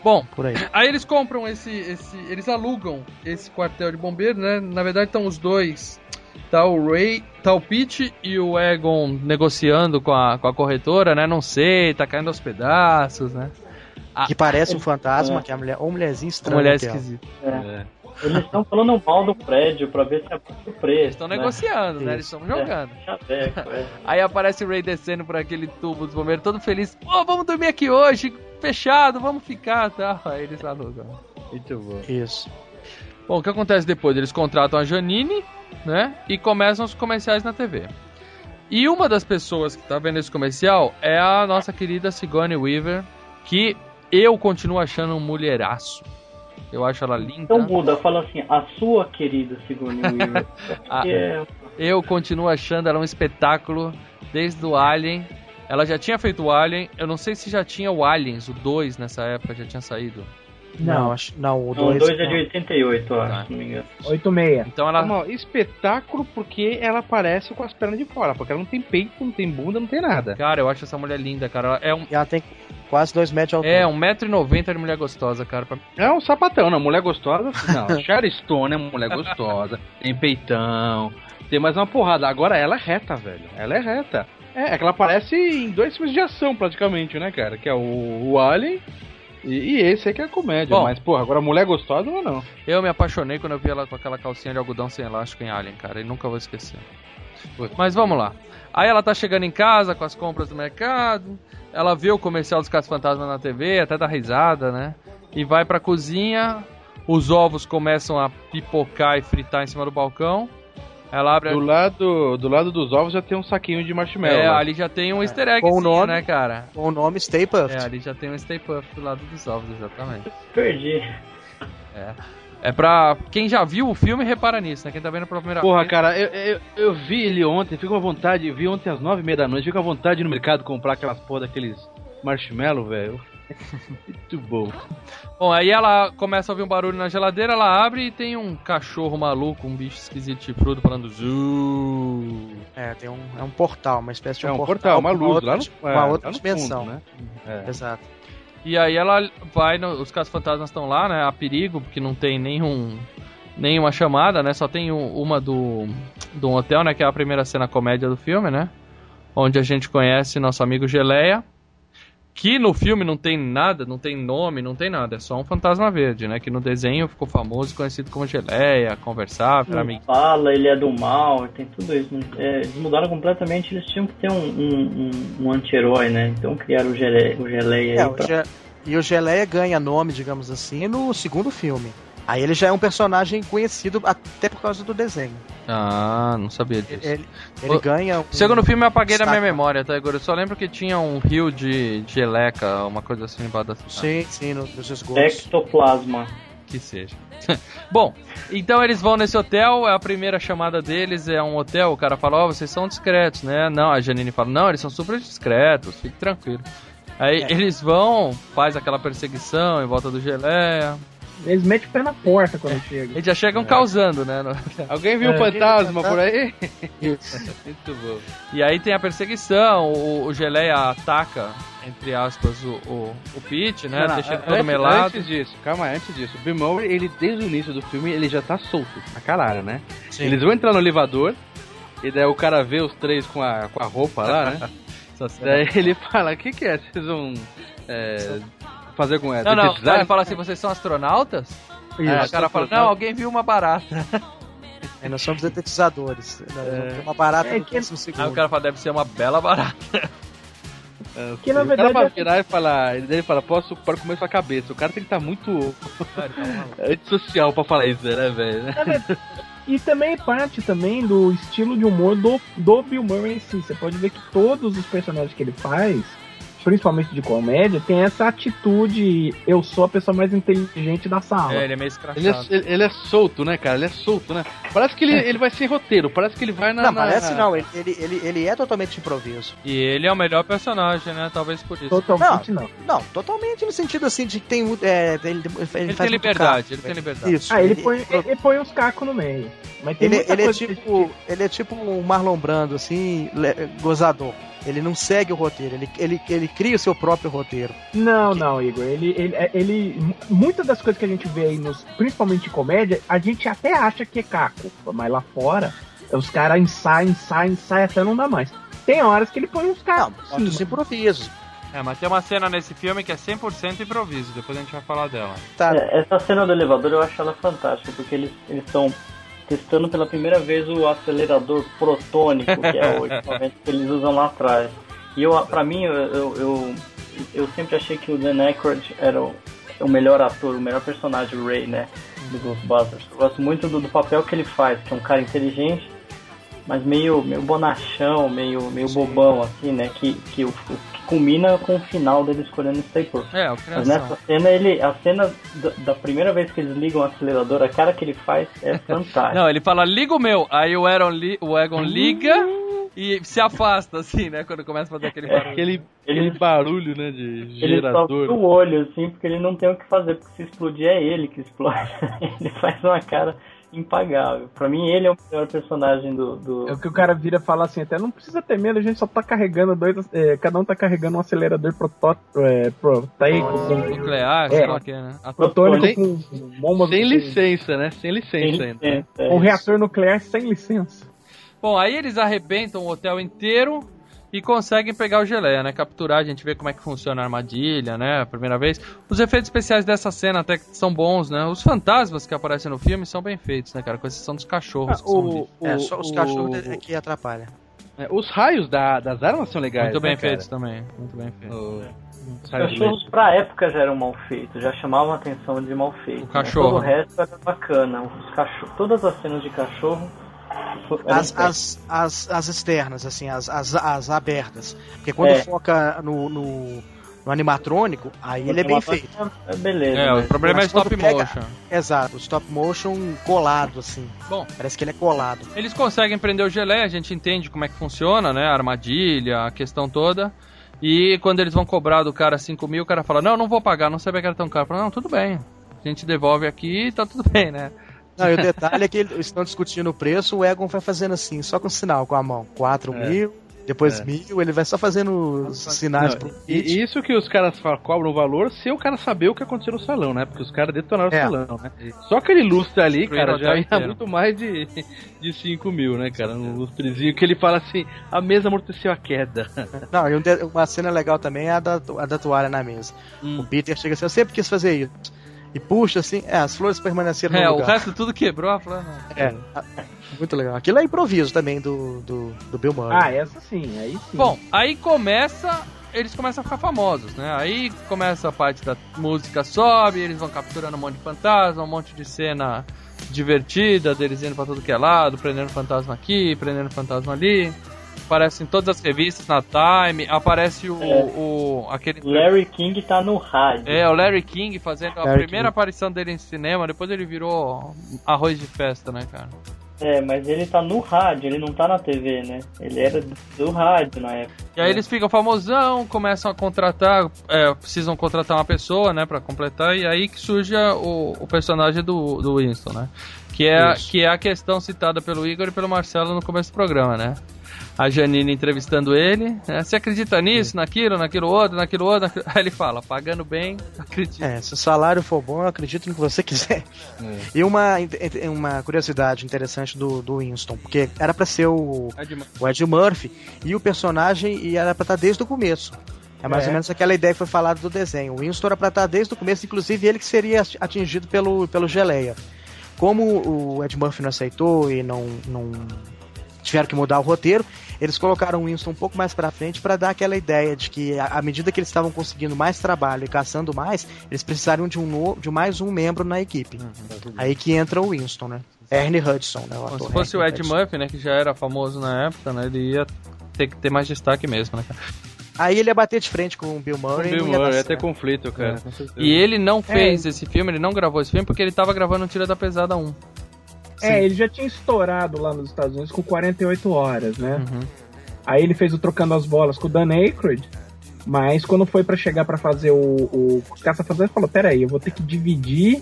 Bom, Por aí. aí eles compram esse, esse. Eles alugam esse quartel de bombeiro, né? Na verdade estão os dois. Tá o Ray, tá o Pete e o Egon negociando com a, com a corretora, né? Não sei, tá caindo aos pedaços, né? Que parece um fantasma, É. que é a mulher, ou mulherzinha Uma estranha. mulher que é. esquisita. É. Eles estão falando mal do prédio pra ver se é o preço. Eles estão né? negociando, né? Eles estão jogando. Chaveco, (laughs) é. Aí aparece o Ray descendo por aquele tubo dos bombeiros, todo feliz. Pô, vamos dormir aqui hoje, fechado, vamos ficar, tá? Aí eles alugam. Muito bom. Isso. Bom, o que acontece depois? Eles contratam a Janine, né? E começam os comerciais na TV. E uma das pessoas que tá vendo esse comercial é a nossa querida Sigourney Weaver, que eu continuo achando um mulheraço. Eu acho ela linda. Então muda, fala assim, a sua querida Sigourney Weaver. (laughs) Ah, Que é- Eu continuo achando ela um espetáculo desde o Alien. Ela já tinha feito o Alien. Eu não sei se já tinha o Aliens, o 2 nessa época, já tinha saído. Não, acho, não, o Não, o 2 2 é de 88, eu acho, Tá. se não me engano. 86. Então ela. Não, espetáculo porque ela aparece com as pernas de fora, porque ela não tem peito, não tem bunda, não tem nada. Cara, eu acho essa mulher linda, cara. Ela é um. E ela tem quase 2 metros de altura. É, 1,90m de mulher gostosa, cara. É um sapatão, não, mulher gostosa. Não, (laughs) Sharon Stone é mulher gostosa, tem peitão, tem mais uma porrada. Agora ela é reta, velho. Ela é reta. É, é que ela aparece em dois filmes de ação, praticamente, né, cara? Que é o, o Alien e, e esse aí que é a comédia. Bom. Mas, porra, agora mulher gostosa não, não. Eu me apaixonei quando eu vi ela com aquela calcinha de algodão sem elástico em Alien, cara. E nunca vou esquecer. Mas vamos lá. Aí ela tá chegando em casa com as compras do mercado. Ela vê o comercial dos Casos Fantasmas na TV, até dá risada, né? E vai pra cozinha. Os ovos começam a pipocar e fritar em cima do balcão. Ela abre. Do lado, do lado dos ovos já tem um saquinho de marshmallow. É, né? ali já tem um easter egg, Com o nome. né, cara? Com o nome Stay Puft. É, ali já tem um Stay Puft do lado dos ovos, exatamente. Perdi. É pra quem já viu o filme repara nisso, né? Quem tá vendo pela primeira Porra, vez. cara, eu, eu, eu vi ele ontem, fico com vontade, vi ontem às nove e meia da noite, fico com vontade no mercado comprar aquelas porra daqueles marshmallow, velho. Muito bom. Bom, aí ela começa a ouvir um barulho na geladeira, ela abre e tem um cachorro maluco, um bicho esquisito chifrudo falando Zuu. É, tem um, é um portal, uma espécie de É um portal, uma com luz outra, lá no, com é, uma outra dimensão. fundo, né? É. Exato. E aí ela vai, no, os casos fantasmas estão lá, né? A perigo, porque não tem nenhum nenhuma chamada, né? Só tem um- uma do, do hotel, né? Que é a primeira cena comédia do filme, né? Onde a gente conhece nosso amigo Geleia. Que no filme não tem nada, não tem nome, não tem nada. É só um fantasma verde, né? Que no desenho ficou famoso, conhecido como Geleia, Não amigo. fala, ele é do mal, tem tudo isso. É, eles mudaram completamente, eles tinham que ter um, um, um, um anti-herói, né? Então criaram o, gele, o Geleia É, aí o pra... Ge- E o Geleia ganha nome, digamos assim, no segundo filme. Aí ele já é um personagem conhecido até por causa do desenho. Ah, não sabia disso. Ele, ele O- ganha. Um... Segundo filme eu apaguei da minha memória, tá, Igor? Eu só lembro que tinha um rio de geleca, uma coisa assim embaixo da cidade. Sim, sim, no- nos esgotos. Ectoplasma. Que seja. (laughs) Bom, então eles vão nesse hotel, é a primeira chamada deles, é um hotel, o cara fala, ó, vocês são discretos, né? Não, a Janine fala, não, eles são super discretos, fique tranquilo. Aí É. eles vão, faz aquela perseguição em volta do geleia. Eles metem o pé na porta quando chegam. Eles já chegam causando, né? no- (laughs) Alguém viu um É. fantasma por aí? (laughs) Muito bom. E aí tem a perseguição, o, o Geleia ataca, entre aspas, o, o, o Pete, né? Não, Deixa ele todo antes, melado. Antes disso, calma, antes disso. O Bill Murray, ele desde o início do filme, ele já tá solto, a caralho, né? Sim. Eles vão entrar no elevador, e daí o cara vê os três com a, com a roupa lá, né? (laughs) Daí ele fala, o que que é? Vocês vão é, fazer com ela? Não, não, ele fala assim, vocês são astronautas? Aí Isso. o cara fala, não, alguém viu uma barata. (laughs) Aí nós somos detetizadores. Ter uma barata É no que- Aí segundo. o cara fala, deve ser uma bela barata. Que na o cara verdade vai é- virar e falar, ele fala, posso pode comer sua cabeça. O cara tem que estar muito antissocial pra falar isso, né, velho? E também é parte também do estilo de humor do, do Bill Murray em si. Você pode ver que todos os personagens que ele faz principalmente de comédia, tem essa atitude, eu sou a pessoa mais inteligente da sala. É, ele é meio escrachado. Ele é, ele, ele é solto, né, cara? Ele é solto, né? Parece que ele, ele vai ser roteiro, parece que ele vai na. Não, na- parece não, ele, ele, ele, ele é totalmente improviso. E ele é o melhor personagem, né? Talvez por isso. Totalmente não. Não, totalmente no sentido assim de que tem. muito- É, ele, ele, Ele faz tem liberdade, ele tem velho. liberdade. Isso. Ah, ele põe, ele põe uns cacos no meio. Mas tem Ele, muita ele é coisa que- tipo. Ele é tipo um Marlon Brando, assim, le- gozador. Ele não segue o roteiro, ele, ele, ele cria o seu próprio roteiro. Não, não, Igor. Ele, ele, é- ele. Muitas das coisas que a gente vê aí, nos, principalmente em comédia, a gente até acha que é caco. Mas lá fora, os caras ensaiam, ensaiam, ensaiam até não dá mais. Tem horas que ele põe uns Não, bota os improvisos. É, mas tem uma cena nesse filme que é 100% improviso, depois a gente vai falar dela. Tá, É, essa cena do elevador eu acho ela fantástica, porque eles eles estão testando pela primeira vez o acelerador protônico, que é o (laughs) equipamento que eles usam lá atrás. E eu, pra mim, eu, eu, eu, eu sempre achei que o Dan Aykroyd era o, o melhor ator, o melhor personagem, o Ray, né, do Ghostbusters. Eu gosto muito do, do papel que ele faz, que é um cara inteligente, mas meio, meio bonachão, meio, meio bobão, assim, né, que, que, o, que culmina com o final dele escolhendo Stay Put. É, o Mas nessa cena, ele, a cena da, da primeira vez que eles ligam o acelerador, a cara que ele faz é (laughs) fantástica. Não, ele fala, liga o meu. Aí o Egon, li- o Egon liga e se afasta, assim, né? Quando começa a fazer aquele barulho. Aquele, aquele barulho, né, de ele só gerador. o olho, assim, porque ele não tem o que fazer, porque se explodir é ele que explode. (laughs) ele faz uma cara impagável. Pra mim, ele é o melhor personagem do. do... É o que o cara vira e fala assim, até não precisa ter medo, a gente só tá carregando dois. é, cada um tá carregando um acelerador protótipo, é, proteico, com- Nuclear, É. sei lá o que, né? Protônico Sem- com bomba Sem licença, né? Sem licença ainda. licença, é um reator nuclear sem licença. Bom, aí eles arrebentam o hotel inteiro e conseguem pegar o geleia, né? Capturar, a gente vê como é que funciona a armadilha, né? A primeira vez. Os efeitos especiais dessa cena até que são bons, né? Os fantasmas que aparecem no filme são bem feitos, né, cara? Com exceção dos cachorros. que são O, o, é, só os o- cachorros é que atrapalham. é, os raios da- das armas são legais. Muito bem né, cara? feitos também. Muito bem feitos. O- Os raios cachorros pra época já eram mal feitos, já chamavam a atenção de mal feito. O cachorro. Todo o resto era bacana. Os cachorro, todas as cenas de cachorro As, as, as, as externas, assim, as, as, as abertas. Porque quando É. foca no, no, no animatrônico, aí ele é bem feito. É, beleza. É, o problema é Mas stop pega- motion. Exato, o stop motion colado, assim. Bom, Parece que ele é colado. Eles conseguem prender o geleia, a gente entende como é que funciona, né? A armadilha, a questão toda. E quando eles vão cobrar do cara 5 mil, o cara fala, não, não vou pagar, não sabia que era tão caro. Fala, não, tudo bem. A gente devolve aqui e tá tudo (laughs) bem, né? Não, e o detalhe é que eles estão discutindo o preço, o Egon vai fazendo assim, só com sinal, com a mão. 4 É. mil, depois É. mil, ele vai só fazendo os sinais Não, pro e, e isso que os caras falam, cobram o valor se o cara saber o que aconteceu no salão, né? Porque os caras detonaram É. o salão, né? Só aquele lustre ali, cara, já ia inteiro. muito mais de, de 5 mil, né, cara? Um lustrezinho que ele fala assim, a mesa amorteceu a queda. (laughs) Não, e um uma cena legal também é a da, a da toalha na mesa. Hum. O Peter chega assim, eu sempre quis fazer isso. E puxa assim, é, as flores permaneceram É, no o lugar. resto tudo quebrou, a Flávia. É, a- muito legal. Aquilo é improviso também do, do, do Bill Murray. Ah, essa sim, aí sim. Bom, aí começa. Eles começam a ficar famosos, né? Aí começa a parte da música sobe, eles vão capturando um monte de fantasma, um monte de cena divertida deles indo pra tudo que é lado, prendendo fantasma aqui, prendendo fantasma ali. Aparece em todas as revistas, na Time, aparece o. É. o aquele. Larry King tá no rádio. É, o Larry King fazendo a Larry primeira King. aparição dele em cinema, depois ele virou arroz de festa, né, cara? É, mas ele tá no rádio, ele não tá na TV, né? Ele era do rádio na época. E aí eles ficam famosão, começam a contratar, é, precisam contratar uma pessoa, né, pra completar, e aí que surge a- o, o personagem do, do Winston, né? Que é, Isso. que é a questão citada pelo Igor e pelo Marcelo no começo do programa, né? A Janine entrevistando ele, né? Você acredita nisso, naquilo, naquilo outro, naquilo outro? naquilo- (laughs) Aí ele fala, pagando bem, (laughs) acredito. É, se o salário for bom, eu acredito no que você (laughs) quiser. E uma, uma curiosidade interessante do, do Winston, porque era pra ser o, É demais. o Ed Murphy e o personagem e era pra estar desde o começo. É mais É. ou menos aquela ideia que foi falada do desenho. O Winston era pra estar desde o começo, inclusive ele que seria atingido pelo, pelo Geleia. Como o Ed Murphy não aceitou e não, não tiveram que mudar o roteiro, eles colocaram o Winston um pouco mais pra frente pra dar aquela ideia de que à medida que eles estavam conseguindo mais trabalho e caçando mais, eles precisariam de um no- de mais um membro na equipe. Aí que entra o Winston, né? Ernie Hudson, né? O ator se fosse o Ernie Ed Hudson. Murphy, né, que já era famoso na época, né, ele ia ter que ter mais destaque mesmo, né, cara? Aí ele ia bater de frente com o Bill Murray. Bill não ia Murray, ia ter conflito, cara. É. E ele não fez esse filme, ele não gravou esse filme porque ele tava gravando o Tira da Pesada 1. É, ele já tinha estourado lá nos Estados Unidos com 48 horas, né? Uhum. Aí ele fez o Trocando as Bolas com o Dan Aykroyd, mas quando foi pra chegar pra fazer o, o Caça Fantasma, ele falou, peraí, eu vou ter que dividir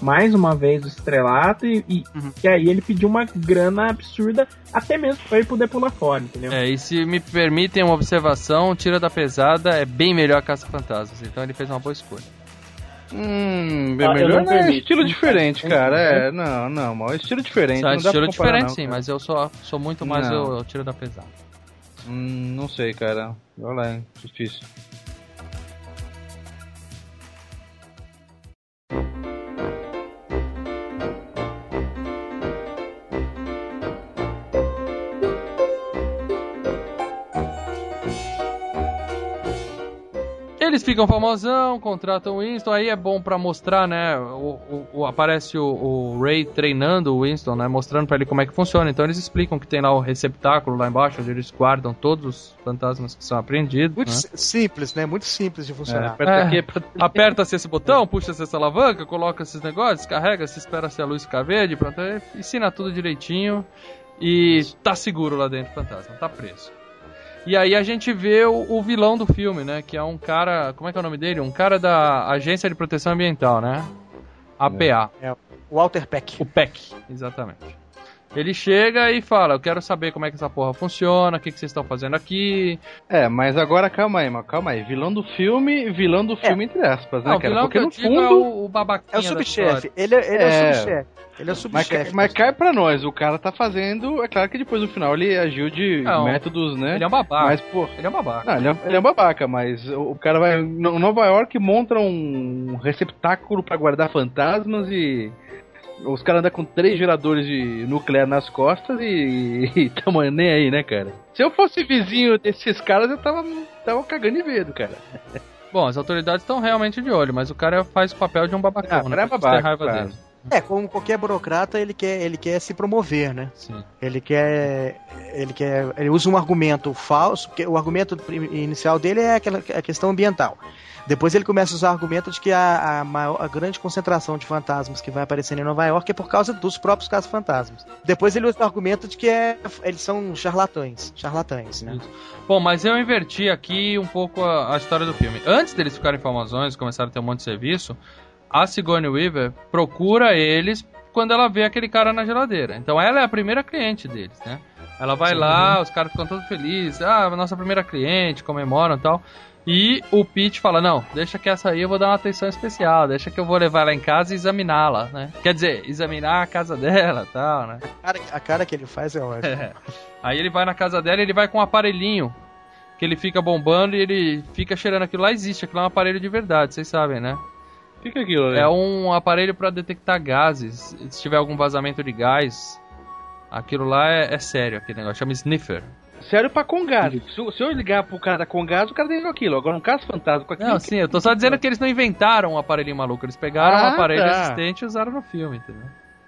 mais uma vez o estrelato e, e, Uhum. e aí ele pediu uma grana absurda, até mesmo pra ele poder pular fora, entendeu? É, e se me permitem uma observação, Tira da Pesada é bem melhor Caça Fantasmas, então ele fez uma boa escolha. Hum, bem Ah, eu melhor é permito. estilo diferente, cara. É, não, não, mas é estilo diferente. Só pra estilo comparar, diferente, não, sim, mas eu sou, sou muito mais Não. o, o Tira da Pesada. Hum, não sei, cara. Olha lá, hein. Difícil. Eles ficam famosão, contratam o Winston, aí é bom pra mostrar, né? O, o- o- aparece o, o Ray treinando o Winston, né? Mostrando pra ele como é que funciona. Então eles explicam que tem lá o receptáculo lá embaixo, onde eles guardam todos os fantasmas que são apreendidos. Muito né? si- simples, né? Muito simples de É, funcionar. aperta É. aqui, aperta Aperta-se esse botão, puxa-se essa alavanca, coloca esses negócios, carrega-se, espera-se a luz ficar verde, pronto, ensina tudo direitinho e tá seguro lá dentro o fantasma, tá preso. E aí a gente vê o, o vilão do filme, né? Que é um cara. Como é que é o nome dele? Um cara da Agência de Proteção Ambiental, né? APA. Walter Peck. O PEC, exatamente. Ele chega e fala: Eu quero saber como é que essa porra funciona, o que, que vocês estão fazendo aqui. É, mas agora calma aí, mas calma aí. Vilão do filme, vilão do filme, entre aspas, né, Não, o cara? vilão Porque no digo fundo. é o, o babaquinha É o subchefe. Ele, é- ele é. É. o subchefe. Ele é o Mas, subchefe. ca- mas cai pra nós, o cara tá fazendo. É claro que depois no final ele agiu de Não, métodos, né? Ele é um babaca. Mas, pô. Ele é um babaca. Não, ele é, ele é um babaca, mas o cara vai. Em Nova York monta um receptáculo pra guardar fantasmas e. Os caras andam com três geradores de nuclear nas costas e, (laughs) e tamo nem aí, né, cara? Se eu fosse vizinho desses caras, eu tava, tava cagando de medo, cara. Bom, as autoridades estão realmente de olho, mas o cara faz o papel de um babacão, Ah, né? cara é babaca, raiva claro. dele. É, como qualquer burocrata, ele quer, ele quer se promover, né? Sim. Ele quer. Ele quer. Ele usa um argumento falso, porque o argumento inicial dele é aquela a questão ambiental. Depois ele começa a usar o argumento de que a, a, maior- a grande concentração de fantasmas que vai aparecendo em Nova York é por causa dos próprios casos fantasmas. Depois ele usa o argumento de que é, eles são charlatães. Charlatães, né? Bom, mas eu inverti aqui um pouco a, a história do filme. Antes deles ficarem famosões, começaram a ter um monte de serviço, a Sigourney Weaver procura eles quando ela vê aquele cara na geladeira. Então ela é a primeira cliente deles, né? Ela vai lá, os caras ficam todos felizes. Ah, nossa primeira cliente, comemoram e tal. E o Pete fala: Não, deixa que essa aí eu vou dar uma atenção especial. Deixa que eu vou levar ela em casa e examiná-la, né? Quer dizer, examinar a casa dela e tal, né? A cara, a cara que ele faz é ótima. (laughs) É. Aí ele vai na casa dela e ele vai com um aparelhinho que ele fica bombando e ele fica cheirando aquilo lá. Existe, aquilo é um aparelho de verdade, vocês sabem, né? O que, que é aquilo, né? É um aparelho para detectar gases. Se tiver algum vazamento de gás, aquilo lá é, é sério, aquele negócio. Chama sniffer. Sério pra Congás. Se, se eu ligar pro cara da Congás, o cara tem aquilo. Agora um caso fantasma com aquilo. Não, sim, eu tô só dizendo que eles não inventaram um aparelhinho maluco. Eles pegaram um Ah, aparelho tá. existente e usaram no filme, entendeu?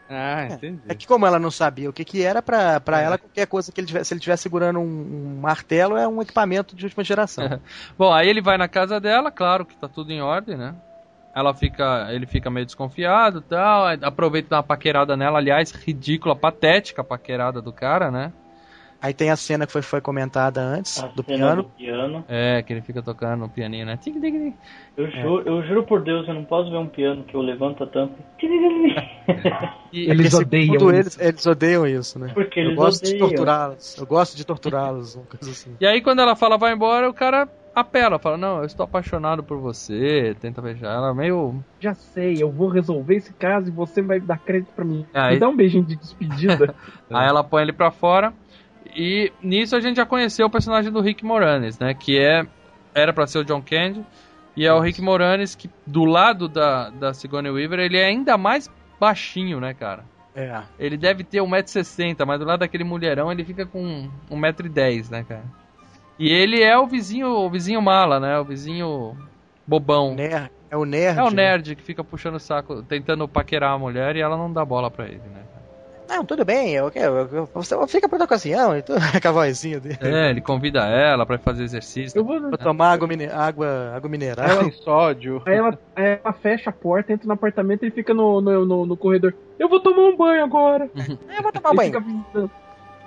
Ah, entendi. É que como ela não sabia o que que era, pra, pra É. ela qualquer coisa que ele tivesse, se ele estiver segurando um, um martelo é um equipamento de última geração. (laughs) Bom, aí ele vai na casa dela, claro que tá tudo em ordem, né? Ela fica, ele fica meio desconfiado, e tal, aproveita e dá uma paquerada nela, aliás, ridícula, patética a paquerada do cara, né? Aí tem a cena que foi, foi comentada antes, A do cena piano. do piano. É, que ele fica tocando no pianinho, né? Tic, tic, tic. Eu, juro, eu juro por Deus, eu não posso ver um piano que eu levanto a tampa. E, Eles Porque, odeiam isso. eles, eles odeiam isso, né? Porque Eu eles gosto de odeiam. torturá-los. Eu gosto de torturá-los, uma coisa assim. e aí quando ela fala vai embora, o cara apela, fala, não, eu estou apaixonado por você, tenta beijar ela, meio... Já sei, eu vou resolver esse caso e você vai dar crédito pra mim. Aí- Me dá um beijinho de despedida. (laughs) Aí ela põe ele pra fora. E nisso a gente já conheceu o personagem do Rick Moranis, né? Que é. Era pra ser o John Candy. E é o Rick Moranis que, do lado da, da Sigourney Weaver, ele é ainda mais baixinho, né, cara? É. Ele deve ter 1,60m, mas do lado daquele mulherão ele fica com 1,10m, né, cara? E ele é o vizinho, o vizinho mala, né? O vizinho bobão. Nerd, é o nerd. É o né? nerd que fica puxando o saco, tentando paquerar a mulher e ela não dá bola pra ele, né? Não, tudo bem, eu, eu, eu, você fica pra ocasião, então, (laughs) com a vozinha dele. É, ele convida ela pra fazer exercício. Eu vou. Vou tomar água, mine- água, água mineral. Sem sódio. Aí ela, ela fecha a porta, entra no apartamento e fica no, no, no, no corredor. Eu vou tomar um banho agora. (laughs) Eu vou tomar ele, banho. fica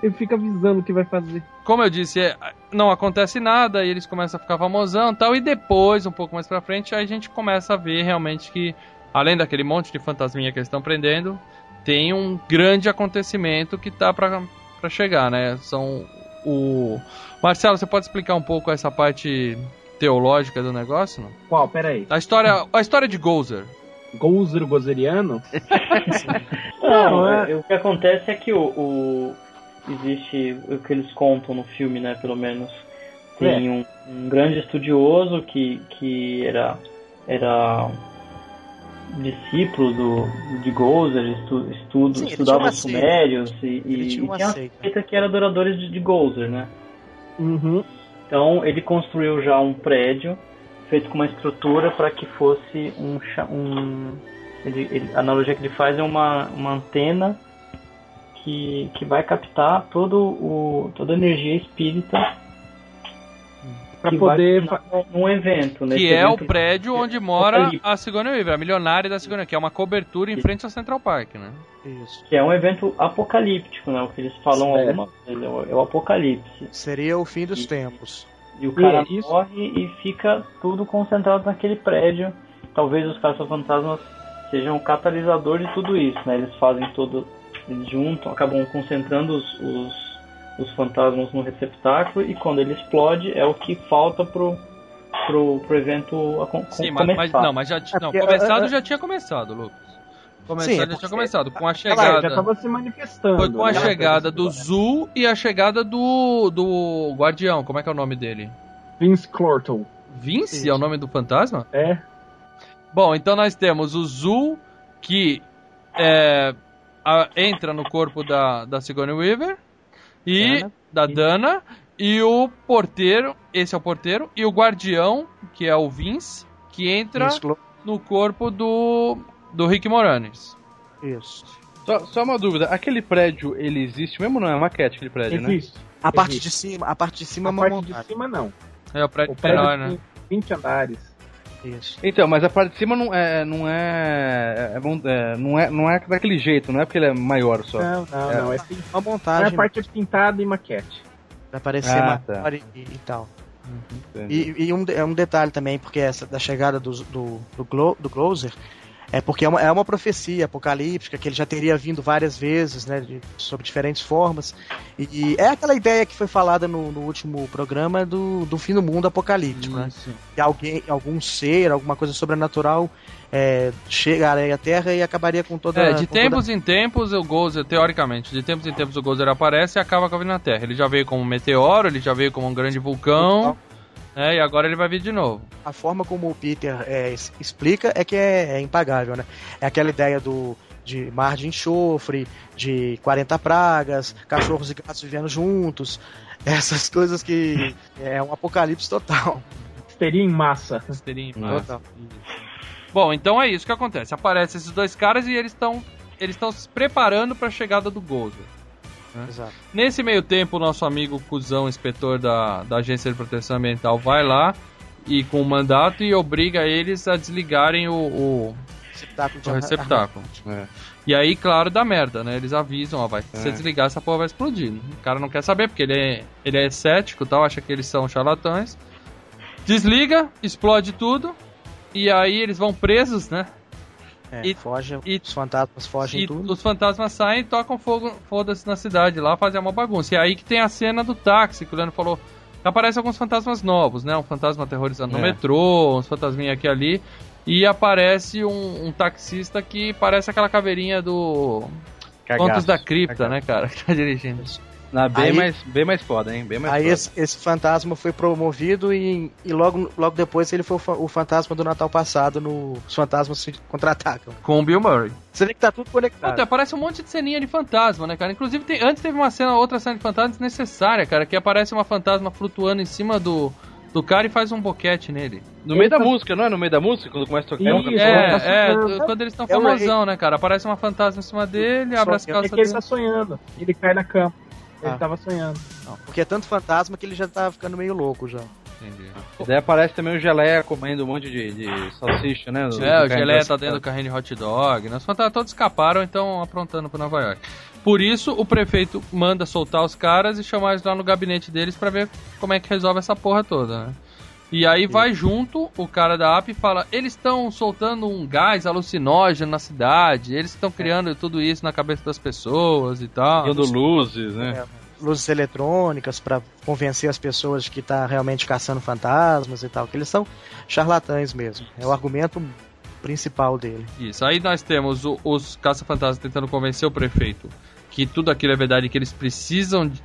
ele fica avisando o que vai fazer. Como eu disse, é, não acontece nada e eles começam a ficar famosão e tal. E depois, um pouco mais pra frente, aí a gente começa a ver realmente que, além daquele monte de fantasminha que eles estão prendendo, tem um grande acontecimento que tá pra, pra chegar, né? São o. Marcelo, você pode explicar um pouco essa parte teológica do negócio? Não? Qual? Pera aí. A história, a história de Gozer. Gozer Gozeriano? (laughs) (laughs) Não, Não, é- é- o que acontece é que o, o- existe o que eles contam no filme, né, pelo menos. Tem um, um grande estudioso que, que era, era discípulo do, de Gozer, estu, estudo, Sim, estudava os sumérios e, e, tinha uma e tinha seita. que era adoradores de, de Gozer, né? Uhum. Então ele construiu já um prédio feito com uma estrutura para que fosse um, um ele- ele- a analogia que ele faz é uma, uma antena que, que vai captar todo o, toda a energia espírita que poder. um evento, né? Que Esse é o evento- prédio onde mora a Sigourney Weaver, a milionária da Sigourney, que é uma cobertura em frente ao Central Park, né? Isso. que é um evento apocalíptico, né? O que eles falam Certo. alguma vez, é o, é o apocalipse. Seria o fim dos Isso. tempos. E o cara E isso- morre e fica tudo concentrado naquele prédio. Talvez os caça-fantasmas sejam o catalisador de tudo isso, né? Eles fazem todo. Eles juntam, acabam concentrando os, os, os fantasmas no receptáculo e quando ele explode é o que falta pro, pro, pro evento acon- Sim, começar. mas, mas- não, mas já ti- não, porque, começado é, é, já tinha começado, Lucas. Começado Sim, é já tinha porque- começado com a Ela chegada. já tava se manifestando. Foi com a né? chegada do Zul e a chegada do do Guardião. Como é que é o nome dele? Vince Clorton. Vince Isso. é o nome do fantasma? É. Bom, então nós temos o Zul que é, a- entra no corpo da, da Sigourney Weaver e Dana. da Dana e o porteiro, esse é o porteiro e o Guardião, que é o Vince, que entra Isso. no corpo do do Rick Moranis. Isso. Só, só uma dúvida, aquele prédio, ele existe mesmo ou não? É maquete aquele prédio, né? Existe. A parte Existe. de cima, a parte de cima é A uma parte montagem. de cima não. É o prédio, O prédio menor, né? tem 20 andares. Isso. Então, mas a parte de cima não é. Não é, é, bom- é, não é. Não é daquele jeito, não é porque ele é maior só. Não, não, É. não. É uma Não é montagem parte pintada e maquete. pra parecer Ah, maior tá. e, e tal. Entendi. E, e um, é um detalhe também, porque essa da chegada do, do, do, Glo, do Closer é porque é uma, é uma profecia apocalíptica que ele já teria vindo várias vezes, né, de, sob diferentes formas. E, e é aquela ideia que foi falada no, no último programa do, do fim do mundo apocalíptico, né? Isso. Que alguém, algum ser, alguma coisa sobrenatural é, chegaria à Terra e acabaria com toda É, de com toda- tempos em tempos o Gozer, teoricamente, de tempos em tempos o Gozer aparece e acaba com a vida na Terra. Ele já veio como um meteoro, ele já veio como um grande vulcão, né? E agora ele vai vir de novo. a forma como o Peter é, es- explica é que é, é impagável, né? É aquela ideia do de mar de enxofre, de 40 pragas, cachorros e gatos vivendo juntos, (laughs) essas coisas que (laughs) é um apocalipse total. Histeria em massa. Seria É. massa. total. Bom, então é isso que acontece. Aparecem esses dois caras e eles estão eles estão se preparando para a chegada do Gozer. Exato. Nesse meio tempo, o nosso amigo Cusão, inspetor da, da Agência de Proteção Ambiental, vai lá e com o mandato e obriga eles a desligarem o, o, Receptáculo o receptáculo. É. E aí, claro, dá merda, né? Eles avisam, ó, vai, se você É. desligar, essa porra vai explodir. O cara não quer saber, porque ele é, ele é cético e tal, acha que eles são charlatães. Desliga, explode tudo, e aí eles vão presos, né? É, E- foge, e- os fantasmas fogem E tudo. os fantasmas saem e tocam fogo, foda-se na cidade lá, fazem uma bagunça. E aí que tem a cena do táxi, que o Leandro falou. Aparecem alguns fantasmas novos, né? Um fantasma aterrorizando no É. metrô, uns fantasminha aqui ali. E aparece um, um taxista que parece aquela caveirinha do Cagaço. Contos da Cripta, Cagaço. né, cara? (laughs) Que tá dirigindo. Na, bem, Aí- mais, bem mais foda, hein? Bem mais Aí foda. esse, esse fantasma foi promovido e, e logo, logo depois ele foi o, o fantasma do Natal passado no Os Fantasmas se Contra-Atacam. Com o Bill Murray. Você vê que tá tudo conectado. Puta, aparece um monte de ceninha de fantasma, né, cara? Inclusive, tem- antes teve uma cena, outra cena de fantasma desnecessária, cara, que aparece uma fantasma flutuando em cima do, do cara e faz um boquete nele. No meio da música, não é? No meio da música, quando começa a tocar. Isso, É, tá é, sonhando. quando eles estão É famosão, né, cara? Aparece uma fantasma em cima dele, abre as É calças que ele dele. tá sonhando. Ele cai na cama. Ele Ah. tava sonhando. Não, porque é tanto fantasma que ele já tá ficando meio louco já. Entendi. Daí aparece também o Geleia comendo um monte de, de salsicha, né? do- É, do o Geleia tá dentro do carrinho de hot dog, né? Os fantasmas todos escaparam, então aprontando pra Nova York. Por isso, o prefeito manda soltar os caras e chamar eles lá no gabinete deles pra ver como é que resolve essa porra toda, né? E aí vai junto o cara da app e fala: eles estão soltando um gás alucinógeno na cidade, eles estão criando tudo isso na cabeça das pessoas e tal. Dando luzes, né? É, luzes eletrônicas pra convencer as pessoas de que tá realmente caçando fantasmas e tal, que eles são charlatães mesmo. É o argumento principal dele. Isso. Aí nós temos o- os caça-fantasmas tentando convencer o prefeito que tudo aquilo é verdade, que eles precisam de-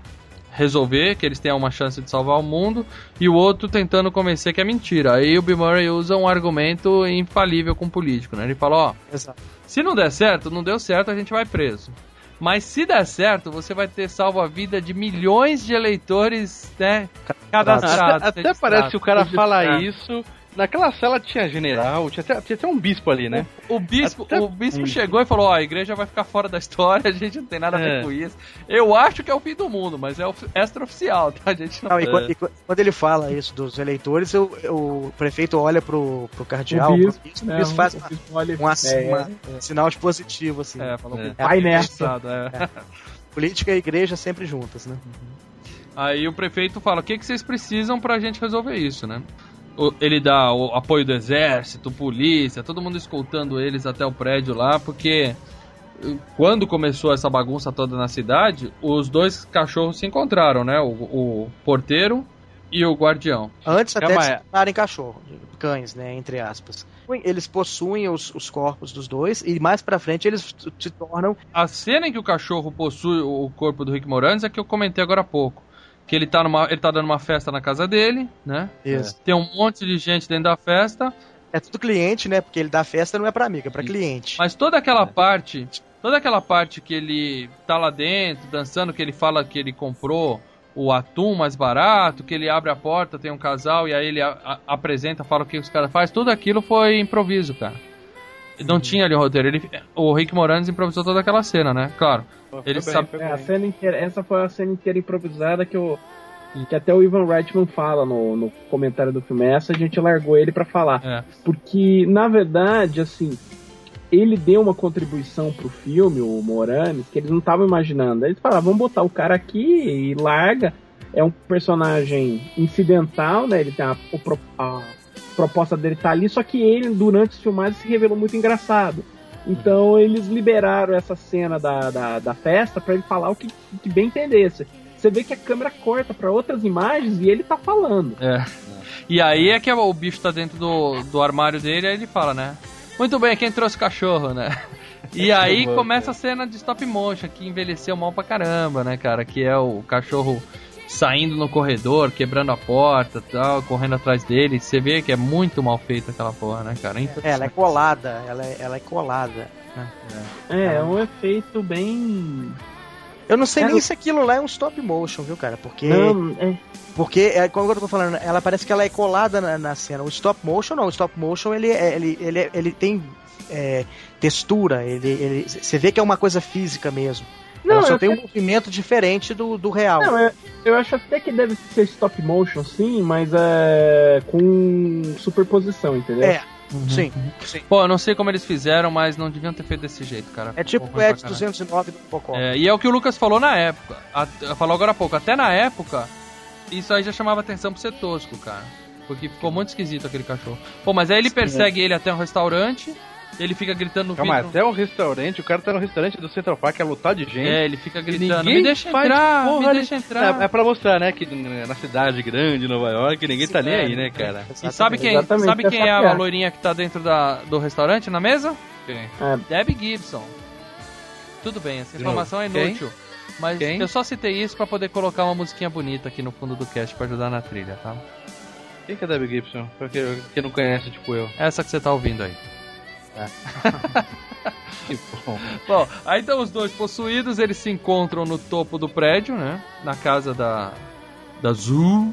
resolver, que eles têm uma chance de salvar o mundo, e o outro tentando convencer que é mentira. Aí o Bill Murray usa um argumento infalível com o político, né? Ele fala, ó, Exato. se não der certo, não deu certo, a gente vai preso. Mas se der certo, você vai ter salvo a vida de milhões de eleitores, né? Cadastrados. Até, até parece que o cara fala isso. Naquela sala tinha general, tinha até, tinha até um bispo ali, né? O bispo, Até- o bispo chegou e falou: Ó, a igreja vai ficar fora da história, (laughs) a gente não tem nada a ver É. com isso. Eu acho que é o fim do mundo, mas é o extraoficial, tá? A gente não. Não, e, É. quando, e quando- ele fala isso dos eleitores, o, o prefeito olha pro, pro cardeal, O pro bispo, bispo, né, o bispo faz o uma- bispo um, é, uma- um sinal de positivo, assim. É, falou É. que Vai nessa. engraçado, é. Política e igreja sempre juntas, né? Aí o prefeito fala: o que, que vocês precisam pra gente resolver isso, né? Ele dá o apoio do exército, polícia, todo mundo escoltando eles até o prédio lá, porque eh, quando começou essa bagunça toda na cidade, os dois cachorros se encontraram, né? O, o porteiro e o guardião. Antes até Calma de se tornarem cachorro, cães, né, entre aspas. Eles possuem os, os corpos dos dois e mais pra frente eles se tornam A cena em que o cachorro possui o corpo do Rick Moranis é que eu comentei agora há pouco. Que ele tá, numa, ele tá dando uma festa na casa dele, né? isso. Tem um monte de gente dentro da festa, É tudo cliente, né? Porque ele dá festa não é pra amigo, é pra Isso. cliente. mas toda aquela parte, toda aquela parte que ele tá lá dentro, dançando, que ele fala que ele comprou o atum mais barato, que ele abre a porta, tem um casal e aí ele a- a- apresenta, fala o que os caras fazem, tudo aquilo foi improviso, cara. Não tinha ali o roteiro. Ele, o Rick Moranis improvisou toda aquela cena, né? Claro. Ele Foi bem, sabe- foi É, a cena inteira, essa foi a cena inteira improvisada que eu. Que até o Ivan Reitman fala no, no comentário do filme. Essa a gente largou ele pra falar. É. Porque, na verdade, assim, ele deu uma contribuição pro filme, o Moranis, que eles não estavam imaginando. Eles falaram, vamos botar o cara aqui e larga. É um personagem incidental, né? Ele tem a, o pro- a proposta dele tá ali, só que ele, durante os filmagens, se revelou muito engraçado. Então eles liberaram essa cena da, da, da festa pra ele falar o que, que bem entendesse. Você vê que a câmera corta pra outras imagens e ele tá falando. É. E aí é que o bicho tá dentro do, do armário dele, aí ele fala, né? Muito bem, quem trouxe o cachorro, né? E (laughs) aí começa a cena de stop motion, que envelheceu mal pra caramba, né, cara? Que é o cachorro saindo no corredor, quebrando a porta tal, correndo atrás dele. Você vê que é muito mal feita aquela porra, né, cara? É, ela é colada, ela é, ela é colada. É, é um efeito bem. Eu não sei É, nem eu- se aquilo lá é um stop motion, viu, cara? Porque, Não, é, porque é, como eu tô falando, ela parece que ela é colada na, na cena. O stop motion não, o stop motion ele, é- ele, ele, é- ele tem é, textura, ele, ele, você vê que é uma coisa física mesmo. Não, ela só eu tem um movimento diferente do, do real. não eu, eu acho até que deve ser stop motion, sim, mas é com superposição, entendeu? É, sim, sim. Pô, eu não sei como eles fizeram, mas não deviam ter feito desse jeito, cara. É tipo o Ed pra caralho. 209 do Pocó. É, e é o que o Lucas falou na época. A- falou agora há pouco. Até na época, isso aí já chamava atenção pra ser tosco, cara. Porque ficou muito esquisito aquele cachorro. Pô, mas aí ele persegue ele até um restaurante. Ele fica gritando no Calma, vidro. até um restaurante, o cara tá no restaurante do Central Park, é lotado de gente. É, ele fica gritando. ninguém Me deixa entrar, porra me ali." deixa entrar. É, é pra mostrar, né, que na cidade grande, Nova York, ninguém tá nem aí, né, cara? E sabe quem, Exatamente, sabe é quem é a sapear. loirinha que tá dentro da, do restaurante na mesa? É, Debbie Gibson. Tudo bem, essa informação é Quem? inútil. Mas Quem? eu só citei isso pra poder colocar uma musiquinha bonita aqui no fundo do cast pra ajudar na trilha, tá? Quem que é Debbie Gibson? Pra quem, quem não conhece, tipo eu. Essa que você tá ouvindo aí. (laughs) Que bom. Bom, aí então os dois possuídos, eles se encontram no topo do prédio, né? Na casa da, da Zu.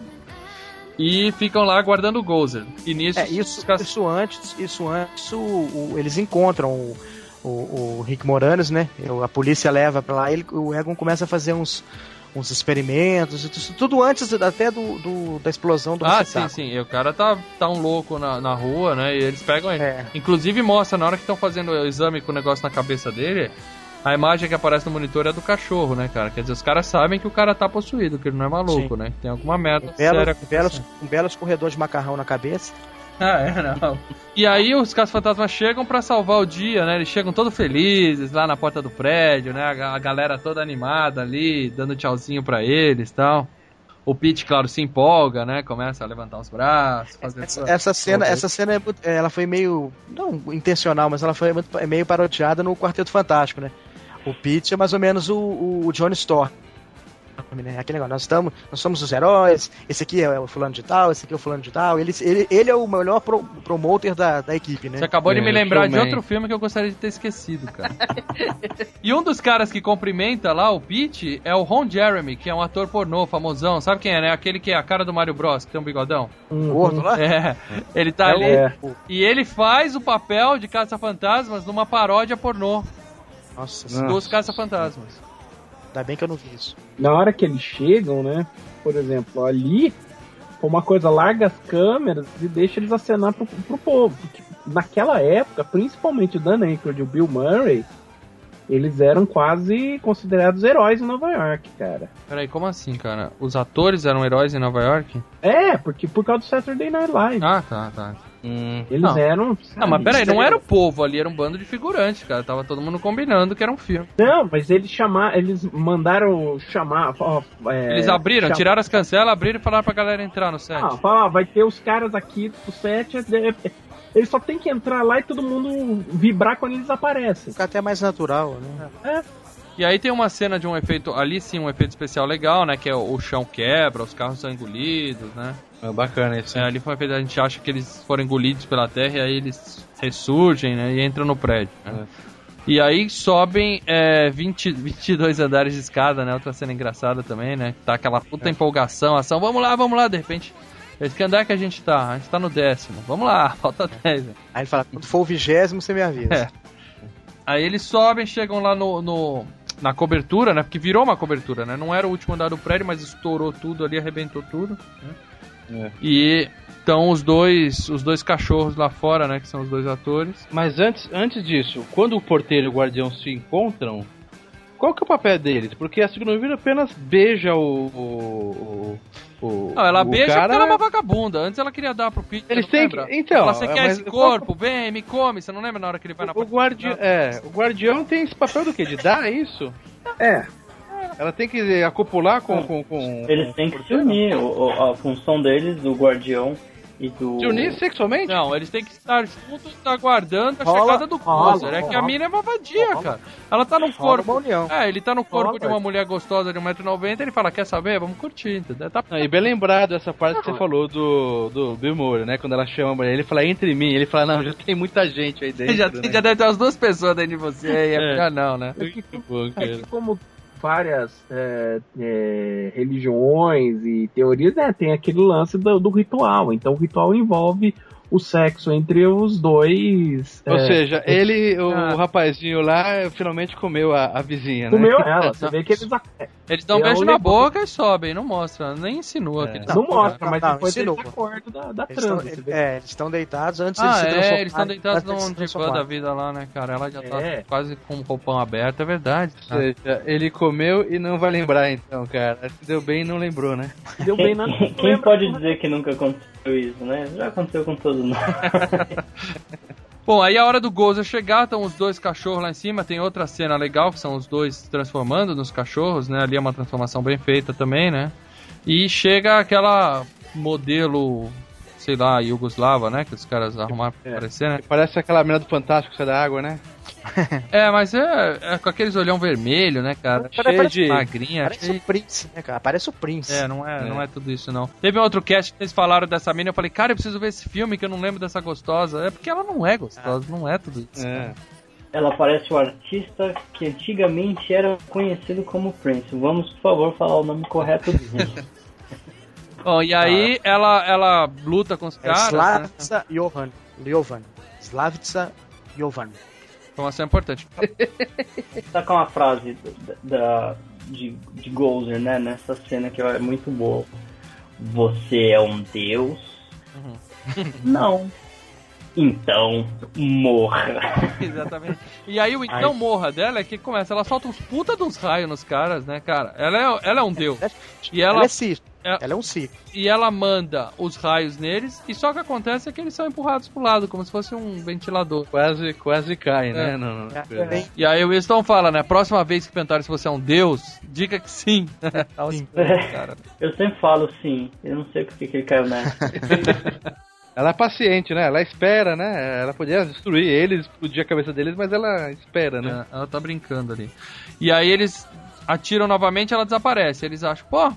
e ficam lá guardando o Gozer. E nisso, É, isso, isso antes, isso antes o, o- eles encontram o, o, o Rick Moranis, né? A polícia leva pra lá, ele, o Egon começa a fazer uns, uns experimentos, e tudo, tudo antes até do, do- da explosão do Ah, sim, sim. E o cara tá, tá um louco na, na rua, né? E eles pegam ele. É. Inclusive mostra, na hora que estão fazendo o exame com o negócio na cabeça dele, a imagem que aparece no monitor é do cachorro, né, cara? Quer dizer, os caras sabem que o cara tá possuído, que ele não é maluco, né? Que tem alguma merda Um belo, séria um, belo, acontecendo. um belo escorredor de macarrão na cabeça. (laughs) Ah, é, não. E aí os caras fantasmas chegam pra salvar o dia, né? Eles chegam todos felizes lá na porta do prédio, né? A, ga- a galera toda animada ali, dando tchauzinho pra eles e tal. O Pete, claro, se empolga, né? Começa a levantar os braços, fazer Essa, toda- essa cena, essa cena é muito- ela foi meio. não intencional, mas ela foi é meio parodiada no Quarteto Fantástico, né? O Pete é mais ou menos o, o Johnny Storm. Né? Aquele negócio, nós, estamos, nós somos os heróis, esse aqui é o fulano de tal, esse aqui é o fulano de tal. Ele, ele, ele é o melhor pro, promoter da, da equipe, né? Você acabou de É, me lembrar de outro filme que eu gostaria de ter esquecido, cara. (laughs) e um dos caras que cumprimenta lá o Pete é o Ron Jeremy, que é um ator pornô famosão. Sabe quem é, né? Aquele que é a cara do Mario Bros, que tem um bigodão. Uhum. Gordo lá? É, ele tá É, ali. é. E ele faz o papel de caça-fantasmas numa paródia pornô Nossa, Nossa. dos caça-fantasmas. Ainda bem que eu não vi isso. Na hora que eles chegam, né? Por exemplo, ali, foi uma coisa, larga as câmeras e deixa eles acenar pro, pro povo. Porque naquela época, principalmente o Dan Aykroyd e o Bill Murray, eles eram quase considerados heróis em Nova York, cara. Peraí, como assim, cara? Os atores eram heróis em Nova York? É, porque por causa do Saturday Night Live. Ah, tá, tá. Hum. Eles não. eram. Não, mas sabe, peraí, não era o povo ali, era um bando de figurantes, cara. Tava todo mundo combinando que era um filme. Não, mas eles chamaram. Eles mandaram chamar. ó, é, Eles abriram, cham- tiraram as cancelas, abriram e falaram pra galera entrar no set. Ah, fala, ó, vai ter os caras aqui do set. é- é- Eles só tem que entrar lá e todo mundo vibrar quando eles aparecem. Fica até mais natural, né? E aí tem uma cena de um efeito, ali sim, um efeito especial legal, né? Que é o, o chão quebra, os carros são engolidos, né? É bacana isso. É, ali foi um efeito, a gente acha que eles foram engolidos pela terra e aí eles ressurgem, né? E entram no prédio. né? E aí sobem é, 20, 22 andares de escada, né? Outra cena engraçada também, né? Tá aquela puta empolgação, ação, vamos lá, vamos lá, de repente. Esse que andar que a gente tá? A gente tá no décimo. Vamos lá, (laughs) falta 10. né? Aí ele fala, quando for o vigésimo, você me avisa. É. Aí eles sobem, chegam lá no, no- na cobertura, né? Porque virou uma cobertura, né? Não era o último andar do prédio, mas estourou tudo ali, arrebentou tudo. Né? É. E estão os dois, os dois cachorros lá fora, né? Que são os dois atores. Mas antes, antes disso, quando o porteiro e o guardião se encontram, qual que é o papel deles? Porque a segunda vida apenas beija o. o, o, Não, ela o beija cara... porque ela é uma vagabunda. Antes ela queria dar pro Pete. Eles têm que- então, Ela, você quer mas esse qual- corpo? Vem, me come. Você não lembra na hora que ele vai na O, guardi... é, o guardião tem esse papel do quê? De dar isso? É. Ela tem que acopular com. com, com Eles têm que se unir. o- a função deles, do guardião e do. Se unir sexualmente? Não, eles têm que estar juntos aguardando a Rola- chegada do Gozer. É que a mina é uma vadia, Rola. cara. Ela tá no Rola corpo. É, ele tá no corpo Rola, de uma mulher gostosa de 1,90m ele fala, quer saber? Vamos curtir, entendeu? Tá... Ah, e bem lembrado essa parte que você falou do, do Bill Murray, né? Quando ela chama ele, ele fala entre mim, ele fala, não, já tem muita gente aí (laughs) dentro. já, né? já deve ter umas duas pessoas dentro de você e é É. não, né? Muito bom, É cara. que como várias é, é, religiões e teorias, né, tem aquele lance do, do ritual. Então o ritual envolve o sexo entre os dois. Ou é, seja, ele, o Ah. rapazinho lá, finalmente comeu a, a vizinha, né? comeu ela. (laughs) Você vê que eles Eles dão um É beijo na boca e sobem, não mostra, nem insinua É. que eles não, estão mostra, mas Não, depois ensinou. eles acordam da, da Eles transa. é, eles estão deitados antes de Ah, se transformar. é, eles estão deitados antes de divã da vida lá, né, cara? Ela já tá É. quase com o roupão aberto, é verdade. Ou seja, ele comeu e não vai lembrar então, cara. Se deu bem e não lembrou, né? Deu bem na quem- quem pode dizer que nunca aconteceu isso, né? Já aconteceu com todos (laughs) nós. Bom, aí a hora do Gozer chegar, estão os dois cachorros lá em cima. Tem outra cena legal, que são os dois transformando nos cachorros, né? Ali é uma transformação bem feita também, né? E chega aquela modelo, sei lá, Yugoslava, né? Que os caras arrumaram pra É. aparecer, né? Parece aquela menina do Fantástico que sai da água, né? (laughs) É, mas é, é com aqueles olhão vermelho, né, cara? Parece- Cheio de de- magrinha. Parece cheio- o Prince, né, cara? Parece o Prince. É, não é, É. não é tudo isso, não. Teve um outro cast que eles falaram dessa mina, eu falei, cara, eu preciso ver esse filme que eu não lembro dessa gostosa. É porque ela não é gostosa, não é tudo isso. É. Ela parece o artista que antigamente era conhecido como Prince. Vamos, por favor, falar o nome correto dele. (laughs) Bom, e aí ela, ela luta com os É caras. né? Slavitsa Jovan. Jovan. Slavitsa Jovan. Informação importante. (laughs) Tá com uma frase da, de, de Gozer, né? Nessa cena que é muito boa. Você é um deus? Não. (laughs) Então, morra. (laughs) Exatamente. E aí o então morra dela é que começa, ela solta uns puta dos raios nos caras, né, cara? Ela é, ela é um deus. E Ela, ela, é Cif. é- Ela é um Cif. e ela manda os raios neles, e só que acontece é que eles são empurrados pro lado, como se fosse um ventilador. Quase, quase cai, né? É. Não, não. É, E aí o Winston fala, né? Próxima vez que perguntarem se você é um deus, diga que sim. (laughs) Tá os- cara. Eu sempre falo sim. Eu não sei por que que ele caiu nessa. (laughs) Ela é paciente, né? Ela espera, né? Ela podia destruir eles, explodir a cabeça deles, mas ela espera, né? É, ela tá brincando ali. E aí eles atiram novamente ela desaparece. Eles acham, pô,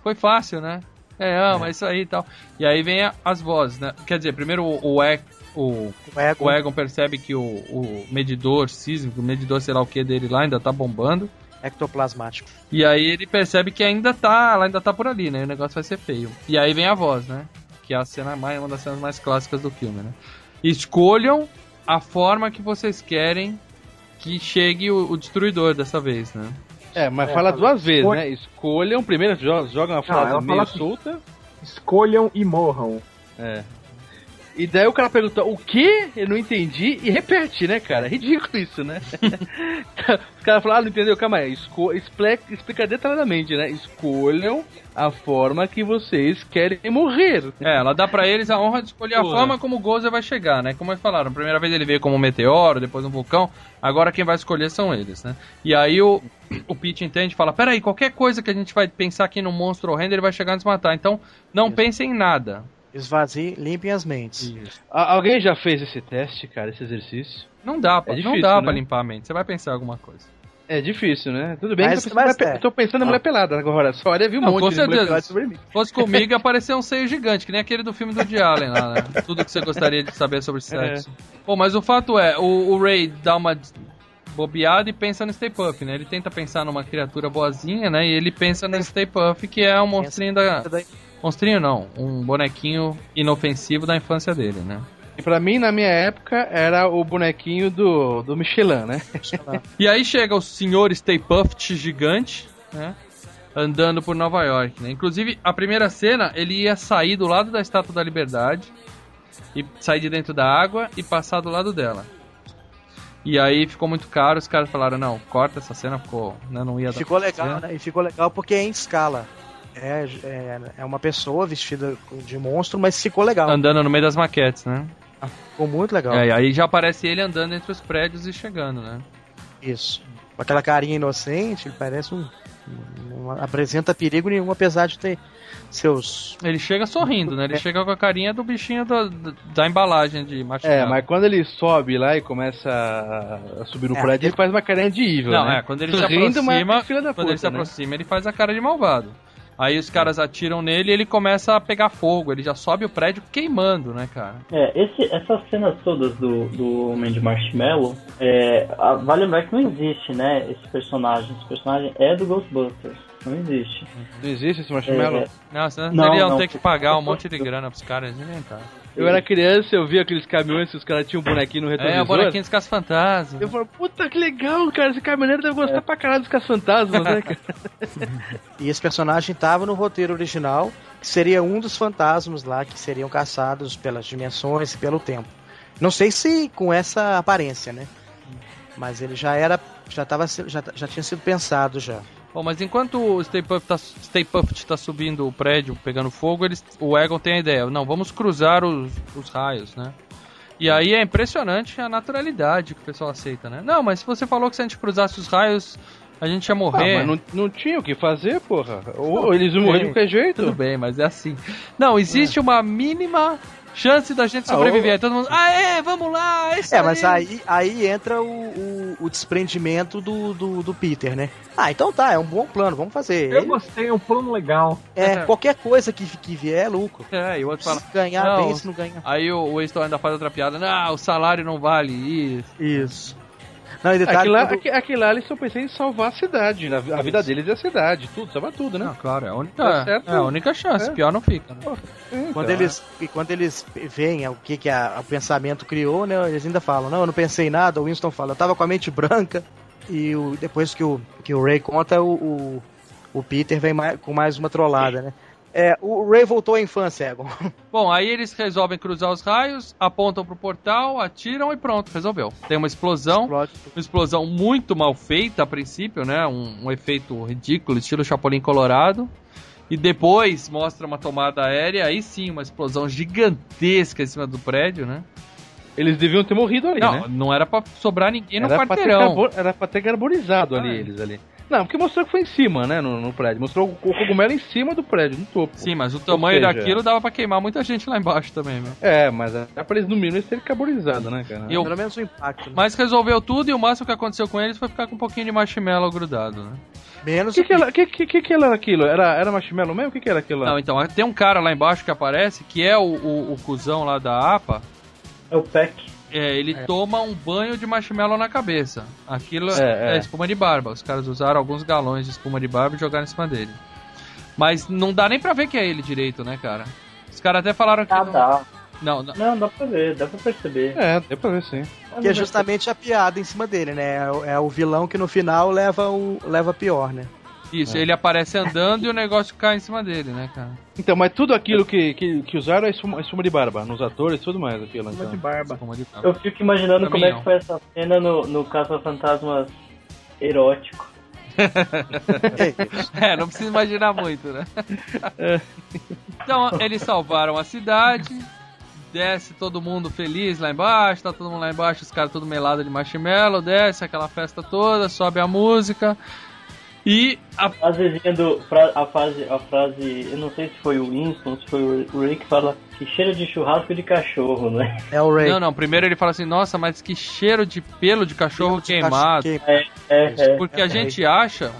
foi fácil, né? É, ama, é. isso aí e tal. E aí vem a- as vozes, né? Quer dizer, primeiro o, o, E- o, O Ego. o Egon percebe que o, o medidor sísmico, o medidor sei lá o que dele lá ainda tá bombando. Ectoplasmático. E aí ele percebe que ainda tá, ela ainda tá por ali, né? E o negócio vai ser feio. E aí vem a voz, né? Que é a cena mais, uma das cenas mais clássicas do filme, né? Escolham a forma que vocês querem que chegue o, o destruidor dessa vez, né? É, mas É, fala duas vezes, né? Escolham, primeiro jo- jogam uma frase meio solta. Escolham e morram. É. E daí o cara pergunta, o quê? Eu não entendi. E repete, né, cara? (laughs) Ridículo isso, né? (laughs) Os caras falam, ah, não entendeu? Calma aí, esco explica, explica detalhadamente, né? Escolham a forma que vocês querem morrer. É, ela dá pra eles a honra de escolher a forma como o Gozer vai chegar, né? Como eles falaram, a primeira vez ele veio como um meteoro, depois um vulcão, agora quem vai escolher são eles, né? E aí o, o Pete entende e fala, peraí, qualquer coisa que a gente vai pensar aqui no monstro horrendo, ele vai chegar e nos matar, então não pensem em nada. Esvazie, limpem as mentes. A- alguém já fez esse teste, cara, esse exercício? Não dá, pra, É não difícil, dá né? pra limpar a mente, você vai pensar em alguma coisa. É difícil, né? Tudo bem Mas- que eu tô pensando, mas em mulher, é. tô pensando em mulher pelada agora. Só olha, viu um Não, monte com de mulher certeza. pelada sobre mim. Se fosse comigo, ia aparecer um seio gigante, que nem aquele do filme do Woody Allen lá, né? (laughs) Tudo que você gostaria de saber sobre sexo. Bom, mas o fato é, o, o Ray dá uma bobeada e pensa no Stay Puft, né? Ele tenta pensar numa criatura boazinha, né? E ele pensa no Stay Puft, que é um monstrinho da... Monstrinho não, um bonequinho inofensivo da infância dele, né? E pra mim, na minha época, era o bonequinho do, do Michelin, né? (laughs) E aí chega o senhor Stay Puft gigante, né? Andando por Nova York, né? Inclusive, a primeira cena, ele ia sair do lado da Estátua da Liberdade e sair de dentro da água e passar do lado dela. E aí ficou muito caro, os caras falaram, não, corta essa cena, ficou, né, não ia dar Ficou legal, né? E ficou legal porque é em escala. É, é, é uma pessoa vestida de monstro, mas ficou legal. Andando no meio das maquetes, né? Ficou muito legal. É, e aí já aparece ele andando entre os prédios e chegando, né? Isso. Com aquela carinha inocente, ele parece um. Não apresenta perigo nenhum, apesar de ter seus. Ele chega sorrindo, né? Ele chega com a carinha do bichinho da, da embalagem de machucado. É, mas quando ele sobe lá e começa a- subir no É, prédio, ele- faz uma carinha de evil, Não, né? é, quando ele se mas aproxima, filha da quando puta, ele se né? aproxima, ele faz a cara de malvado. Aí os caras atiram nele e ele começa a pegar fogo, ele já sobe o prédio queimando, né, cara? É, esse, essas cenas todas do, do Homem de Marshmallow, é, a- vale lembrar que não existe, né, esse personagem. Esse personagem é do Ghostbusters. Não existe. Não existe esse marshmallow? É, Não, senão Não, teriam não. ter que pagar um monte de grana pros caras inventar. Eu era criança, eu via aqueles caminhões que os caras tinham um bonequinho no É, retrovisor. o bonequinho dos caça-fantasmas. Eu falei, puta que legal, cara, esse caminhoneiro deve gostar pra caralho dos caça-fantasmas, né, cara? (laughs) E esse personagem estava no roteiro original, que seria um dos fantasmas lá que seriam caçados pelas dimensões e pelo tempo. Não sei se com essa aparência, né? Mas ele já era. Já, tava, já, já tinha sido pensado já. Bom, mas enquanto o Stay Puft tá, Stay Puft tá subindo o prédio, pegando fogo, eles, o Egon tem a ideia, não, vamos cruzar os, os raios, né? E aí é impressionante a naturalidade que o pessoal aceita, né? Não, mas se você falou que se a gente cruzasse os raios, a gente ia Ah, morrer. mas não, não tinha o que fazer, porra. Ou eles iam morrer de qualquer jeito. Tudo bem, mas é assim. Não, existe uma mínima chance da gente Ah, sobreviver. Aí todo mundo, aê, vamos lá, é isso É, mas aí, aí entra o, o, o desprendimento do, do, do Peter, né? Ah, então tá, é um bom plano, vamos fazer. Eu Ele- gostei, é um plano legal. é, qualquer coisa que, que vier é lucro. É, e o outro fala, Se ganhar Não. bem, se não ganhar. Aí o Winston ainda faz outra piada. Não, o salário não vale isso. Isso. Não, e detalhe, Aquilo lá, quando- aqui- aquilo lá eles só pensam em salvar a cidade, a, a vida deles é a cidade, tudo, salvar tudo, né? Não, claro, é a única, Tá certo. é a única chance. É. Pior não fica. né? Quando Então, eles, e quando eles veem o que, que a- o pensamento criou, né? Eles ainda falam, não, eu não pensei em nada, o Winston fala, eu tava com a mente branca. E o, depois que o, que o Ray conta, o, o, o Peter vem mais- com mais uma trollada, né? É, o Ray voltou à infância, Egon. (laughs) Bom, aí eles resolvem cruzar os raios, apontam pro portal, atiram e pronto, resolveu. Tem uma explosão, Explode. uma explosão muito mal feita a princípio, né? Um, um efeito ridículo, estilo Chapolin Colorado. E depois mostra uma tomada aérea, aí sim, uma explosão gigantesca em cima do prédio, né? Eles deviam ter morrido ali, não, né? não era pra sobrar ninguém no Era pra, ter quarteirão. era pra ter garborizado ali Ah, é. eles ali. Não, porque mostrou que foi em cima, né, no, no prédio. Mostrou o cogumelo em cima do prédio, no topo. Sim, mas o tamanho seja- daquilo dava pra queimar muita gente lá embaixo também, meu. É, mas era pra eles no mínimo eles terem carborizado, né, cara? Eu- Pelo menos o impacto. Né? Mas resolveu tudo e o máximo que aconteceu com eles foi ficar com um pouquinho de marshmallow grudado, né? O Menos que que, era, que, que, que que era aquilo? Era, era marshmallow mesmo? O que que era aquilo lá? Não, então, tem um cara lá embaixo que aparece, que é o, o, o cuzão lá da APA. É o PEC. É, ele toma um banho de marshmallow na cabeça. Aquilo É, é, é. espuma de barba. Os caras usaram alguns galões de espuma de barba e jogaram em cima dele. Mas não dá nem pra ver que é ele direito, né, cara? Os caras até falaram que. Ah, não- dá. Não, não. Não, dá pra ver, dá pra perceber. É, deu pra ver sim. que é justamente a piada em cima dele, né? É o- É o vilão que no final leva o leva pior, né? Isso, É. ele aparece andando e o negócio cai em cima dele, né, cara? Então, mas tudo aquilo que, que, que usaram é espuma, espuma de barba, nos atores e tudo mais aquilo. Uma de Então. barba. Espuma de barba. Eu fico imaginando como é que foi essa cena no, no Caça-Fantasmas erótico. (laughs) É, não precisa imaginar muito, né? (laughs) Então, eles salvaram a cidade, desce todo mundo feliz lá embaixo, tá todo mundo lá embaixo, os caras tudo melado de marshmallow, desce aquela festa toda, sobe a música. E a Frasezinha do. fra- a, frase, a frase. Eu não sei se foi o Winston, se foi o Rick que fala que cheira de churrasco de cachorro, né? É o Ray. Não, não, primeiro ele fala assim, nossa, mas que cheiro de pelo de cachorro De queimado. cachorro É, é, é. Porque a gente acha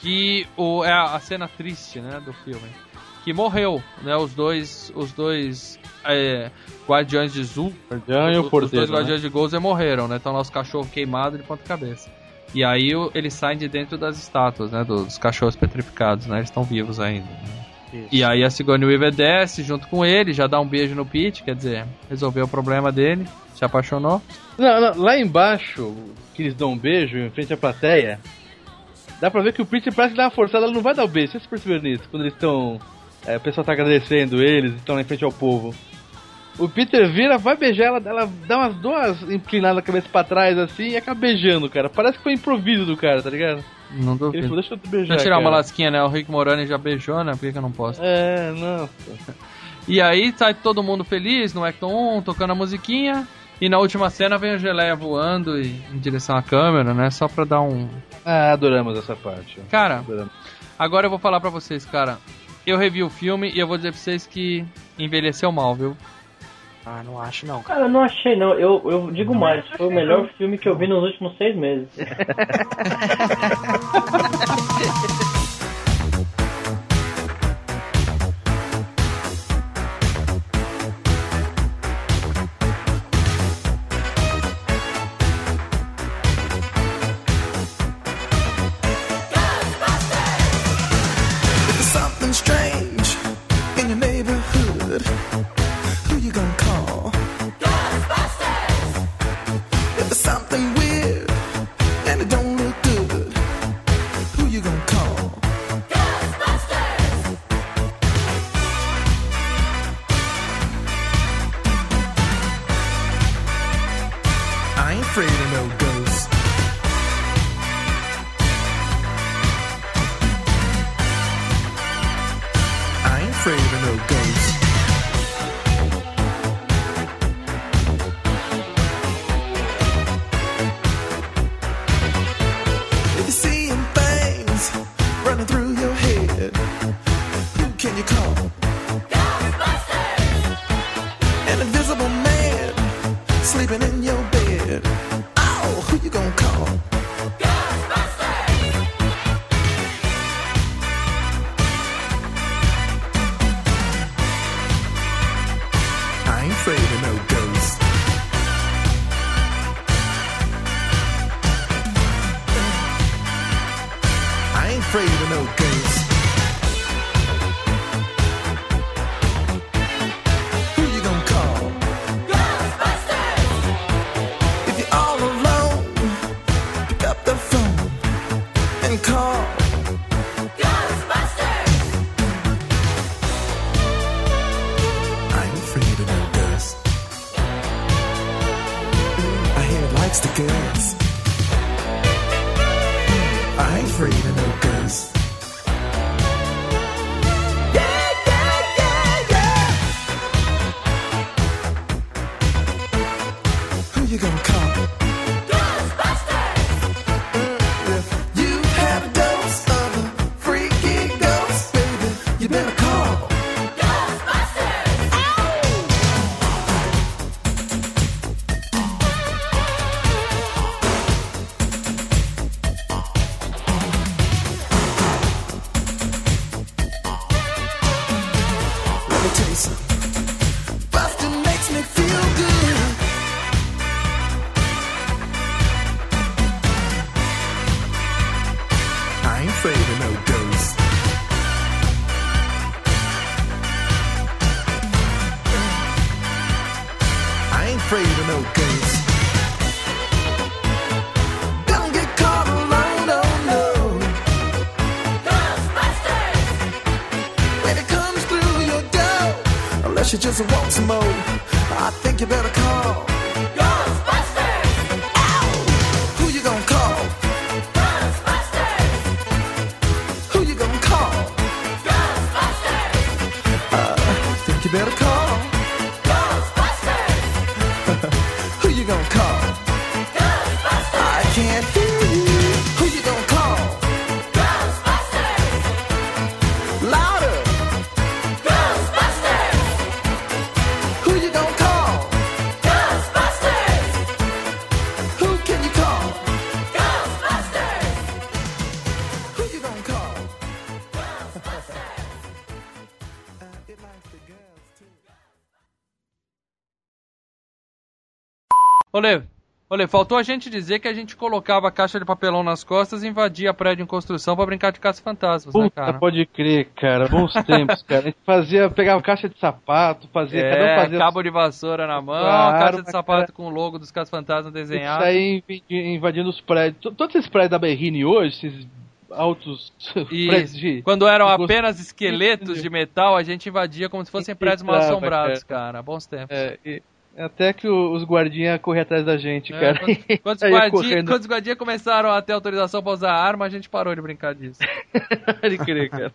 que o, é a cena triste, né, do filme. Que morreu, né, os dois, os dois é, guardiões de Zul, Guardião e o os porteiro. dois né? guardiões de Gozer morreram, né, estão lá os cachorros queimados de ponta cabeça. E aí o- eles saem de dentro das estátuas, né, dos cachorros petrificados, né, eles estão vivos ainda. né. E aí a Sigourney Weaver desce junto com ele, já dá um beijo no Pete, quer dizer, resolveu o problema dele, se apaixonou. Não, não, lá embaixo, que eles dão um beijo em frente à plateia, dá pra ver que o Peter parece que dá uma forçada, ela não vai dar o beijo. Vocês perceberam nisso? Quando eles estão. é, o pessoal tá agradecendo eles, estão lá em frente ao povo. O Peter vira, vai beijar ela, ela dá umas duas inclinadas a cabeça pra trás assim e acaba beijando, cara. Parece que foi improviso do cara, tá ligado? Não Ele duvido. falou, deixa eu te beijar. Deixa eu tirar uma cara. lasquinha, né? O Rick Morani já beijou, né? Por que, que eu não posso? É, não. (laughs) E aí sai todo mundo feliz no Acton 1, tocando a musiquinha. E na última cena vem o Geleia voando e, em direção à câmera, né? Só pra dar um. Ah, adoramos essa parte. Cara, Adoramos. agora eu vou falar pra vocês, cara. Eu revi o filme e eu vou dizer pra vocês que envelheceu mal, viu? Ah, não acho não. Cara, eu não achei não. Eu, eu digo mais, foi o melhor filme que eu vi nos últimos seis meses. (laughs) I ain't afraid of no ghosts. I ain't afraid of no ghosts. Olê, olê, faltou a gente dizer que a gente colocava a caixa de papelão nas costas e invadia prédio em construção pra brincar de caça-fantasmas, né, cara? pode crer, cara. Bons tempos, (laughs) cara. A gente fazia, pegava caixa de sapato, fazia, cada um É, fazia. cabo de vassoura na mão, Claro, caixa de sapato cara, com o logo dos caça-fantasmas desenhado. Sair inv- invadindo os prédios. Todos esses prédios da Berrine hoje, esses altos (laughs) prédios de. quando eram apenas esqueletos de metal, a gente invadia como se fossem prédios mal assombrados, cara. Bons tempos. É, e- até que os guardinhas corriam atrás da gente, É, cara. quando, quando (laughs) os correndo. quando os guardinhas começaram a ter autorização pra usar arma, a gente parou de brincar disso. (laughs) Pode crer, cara.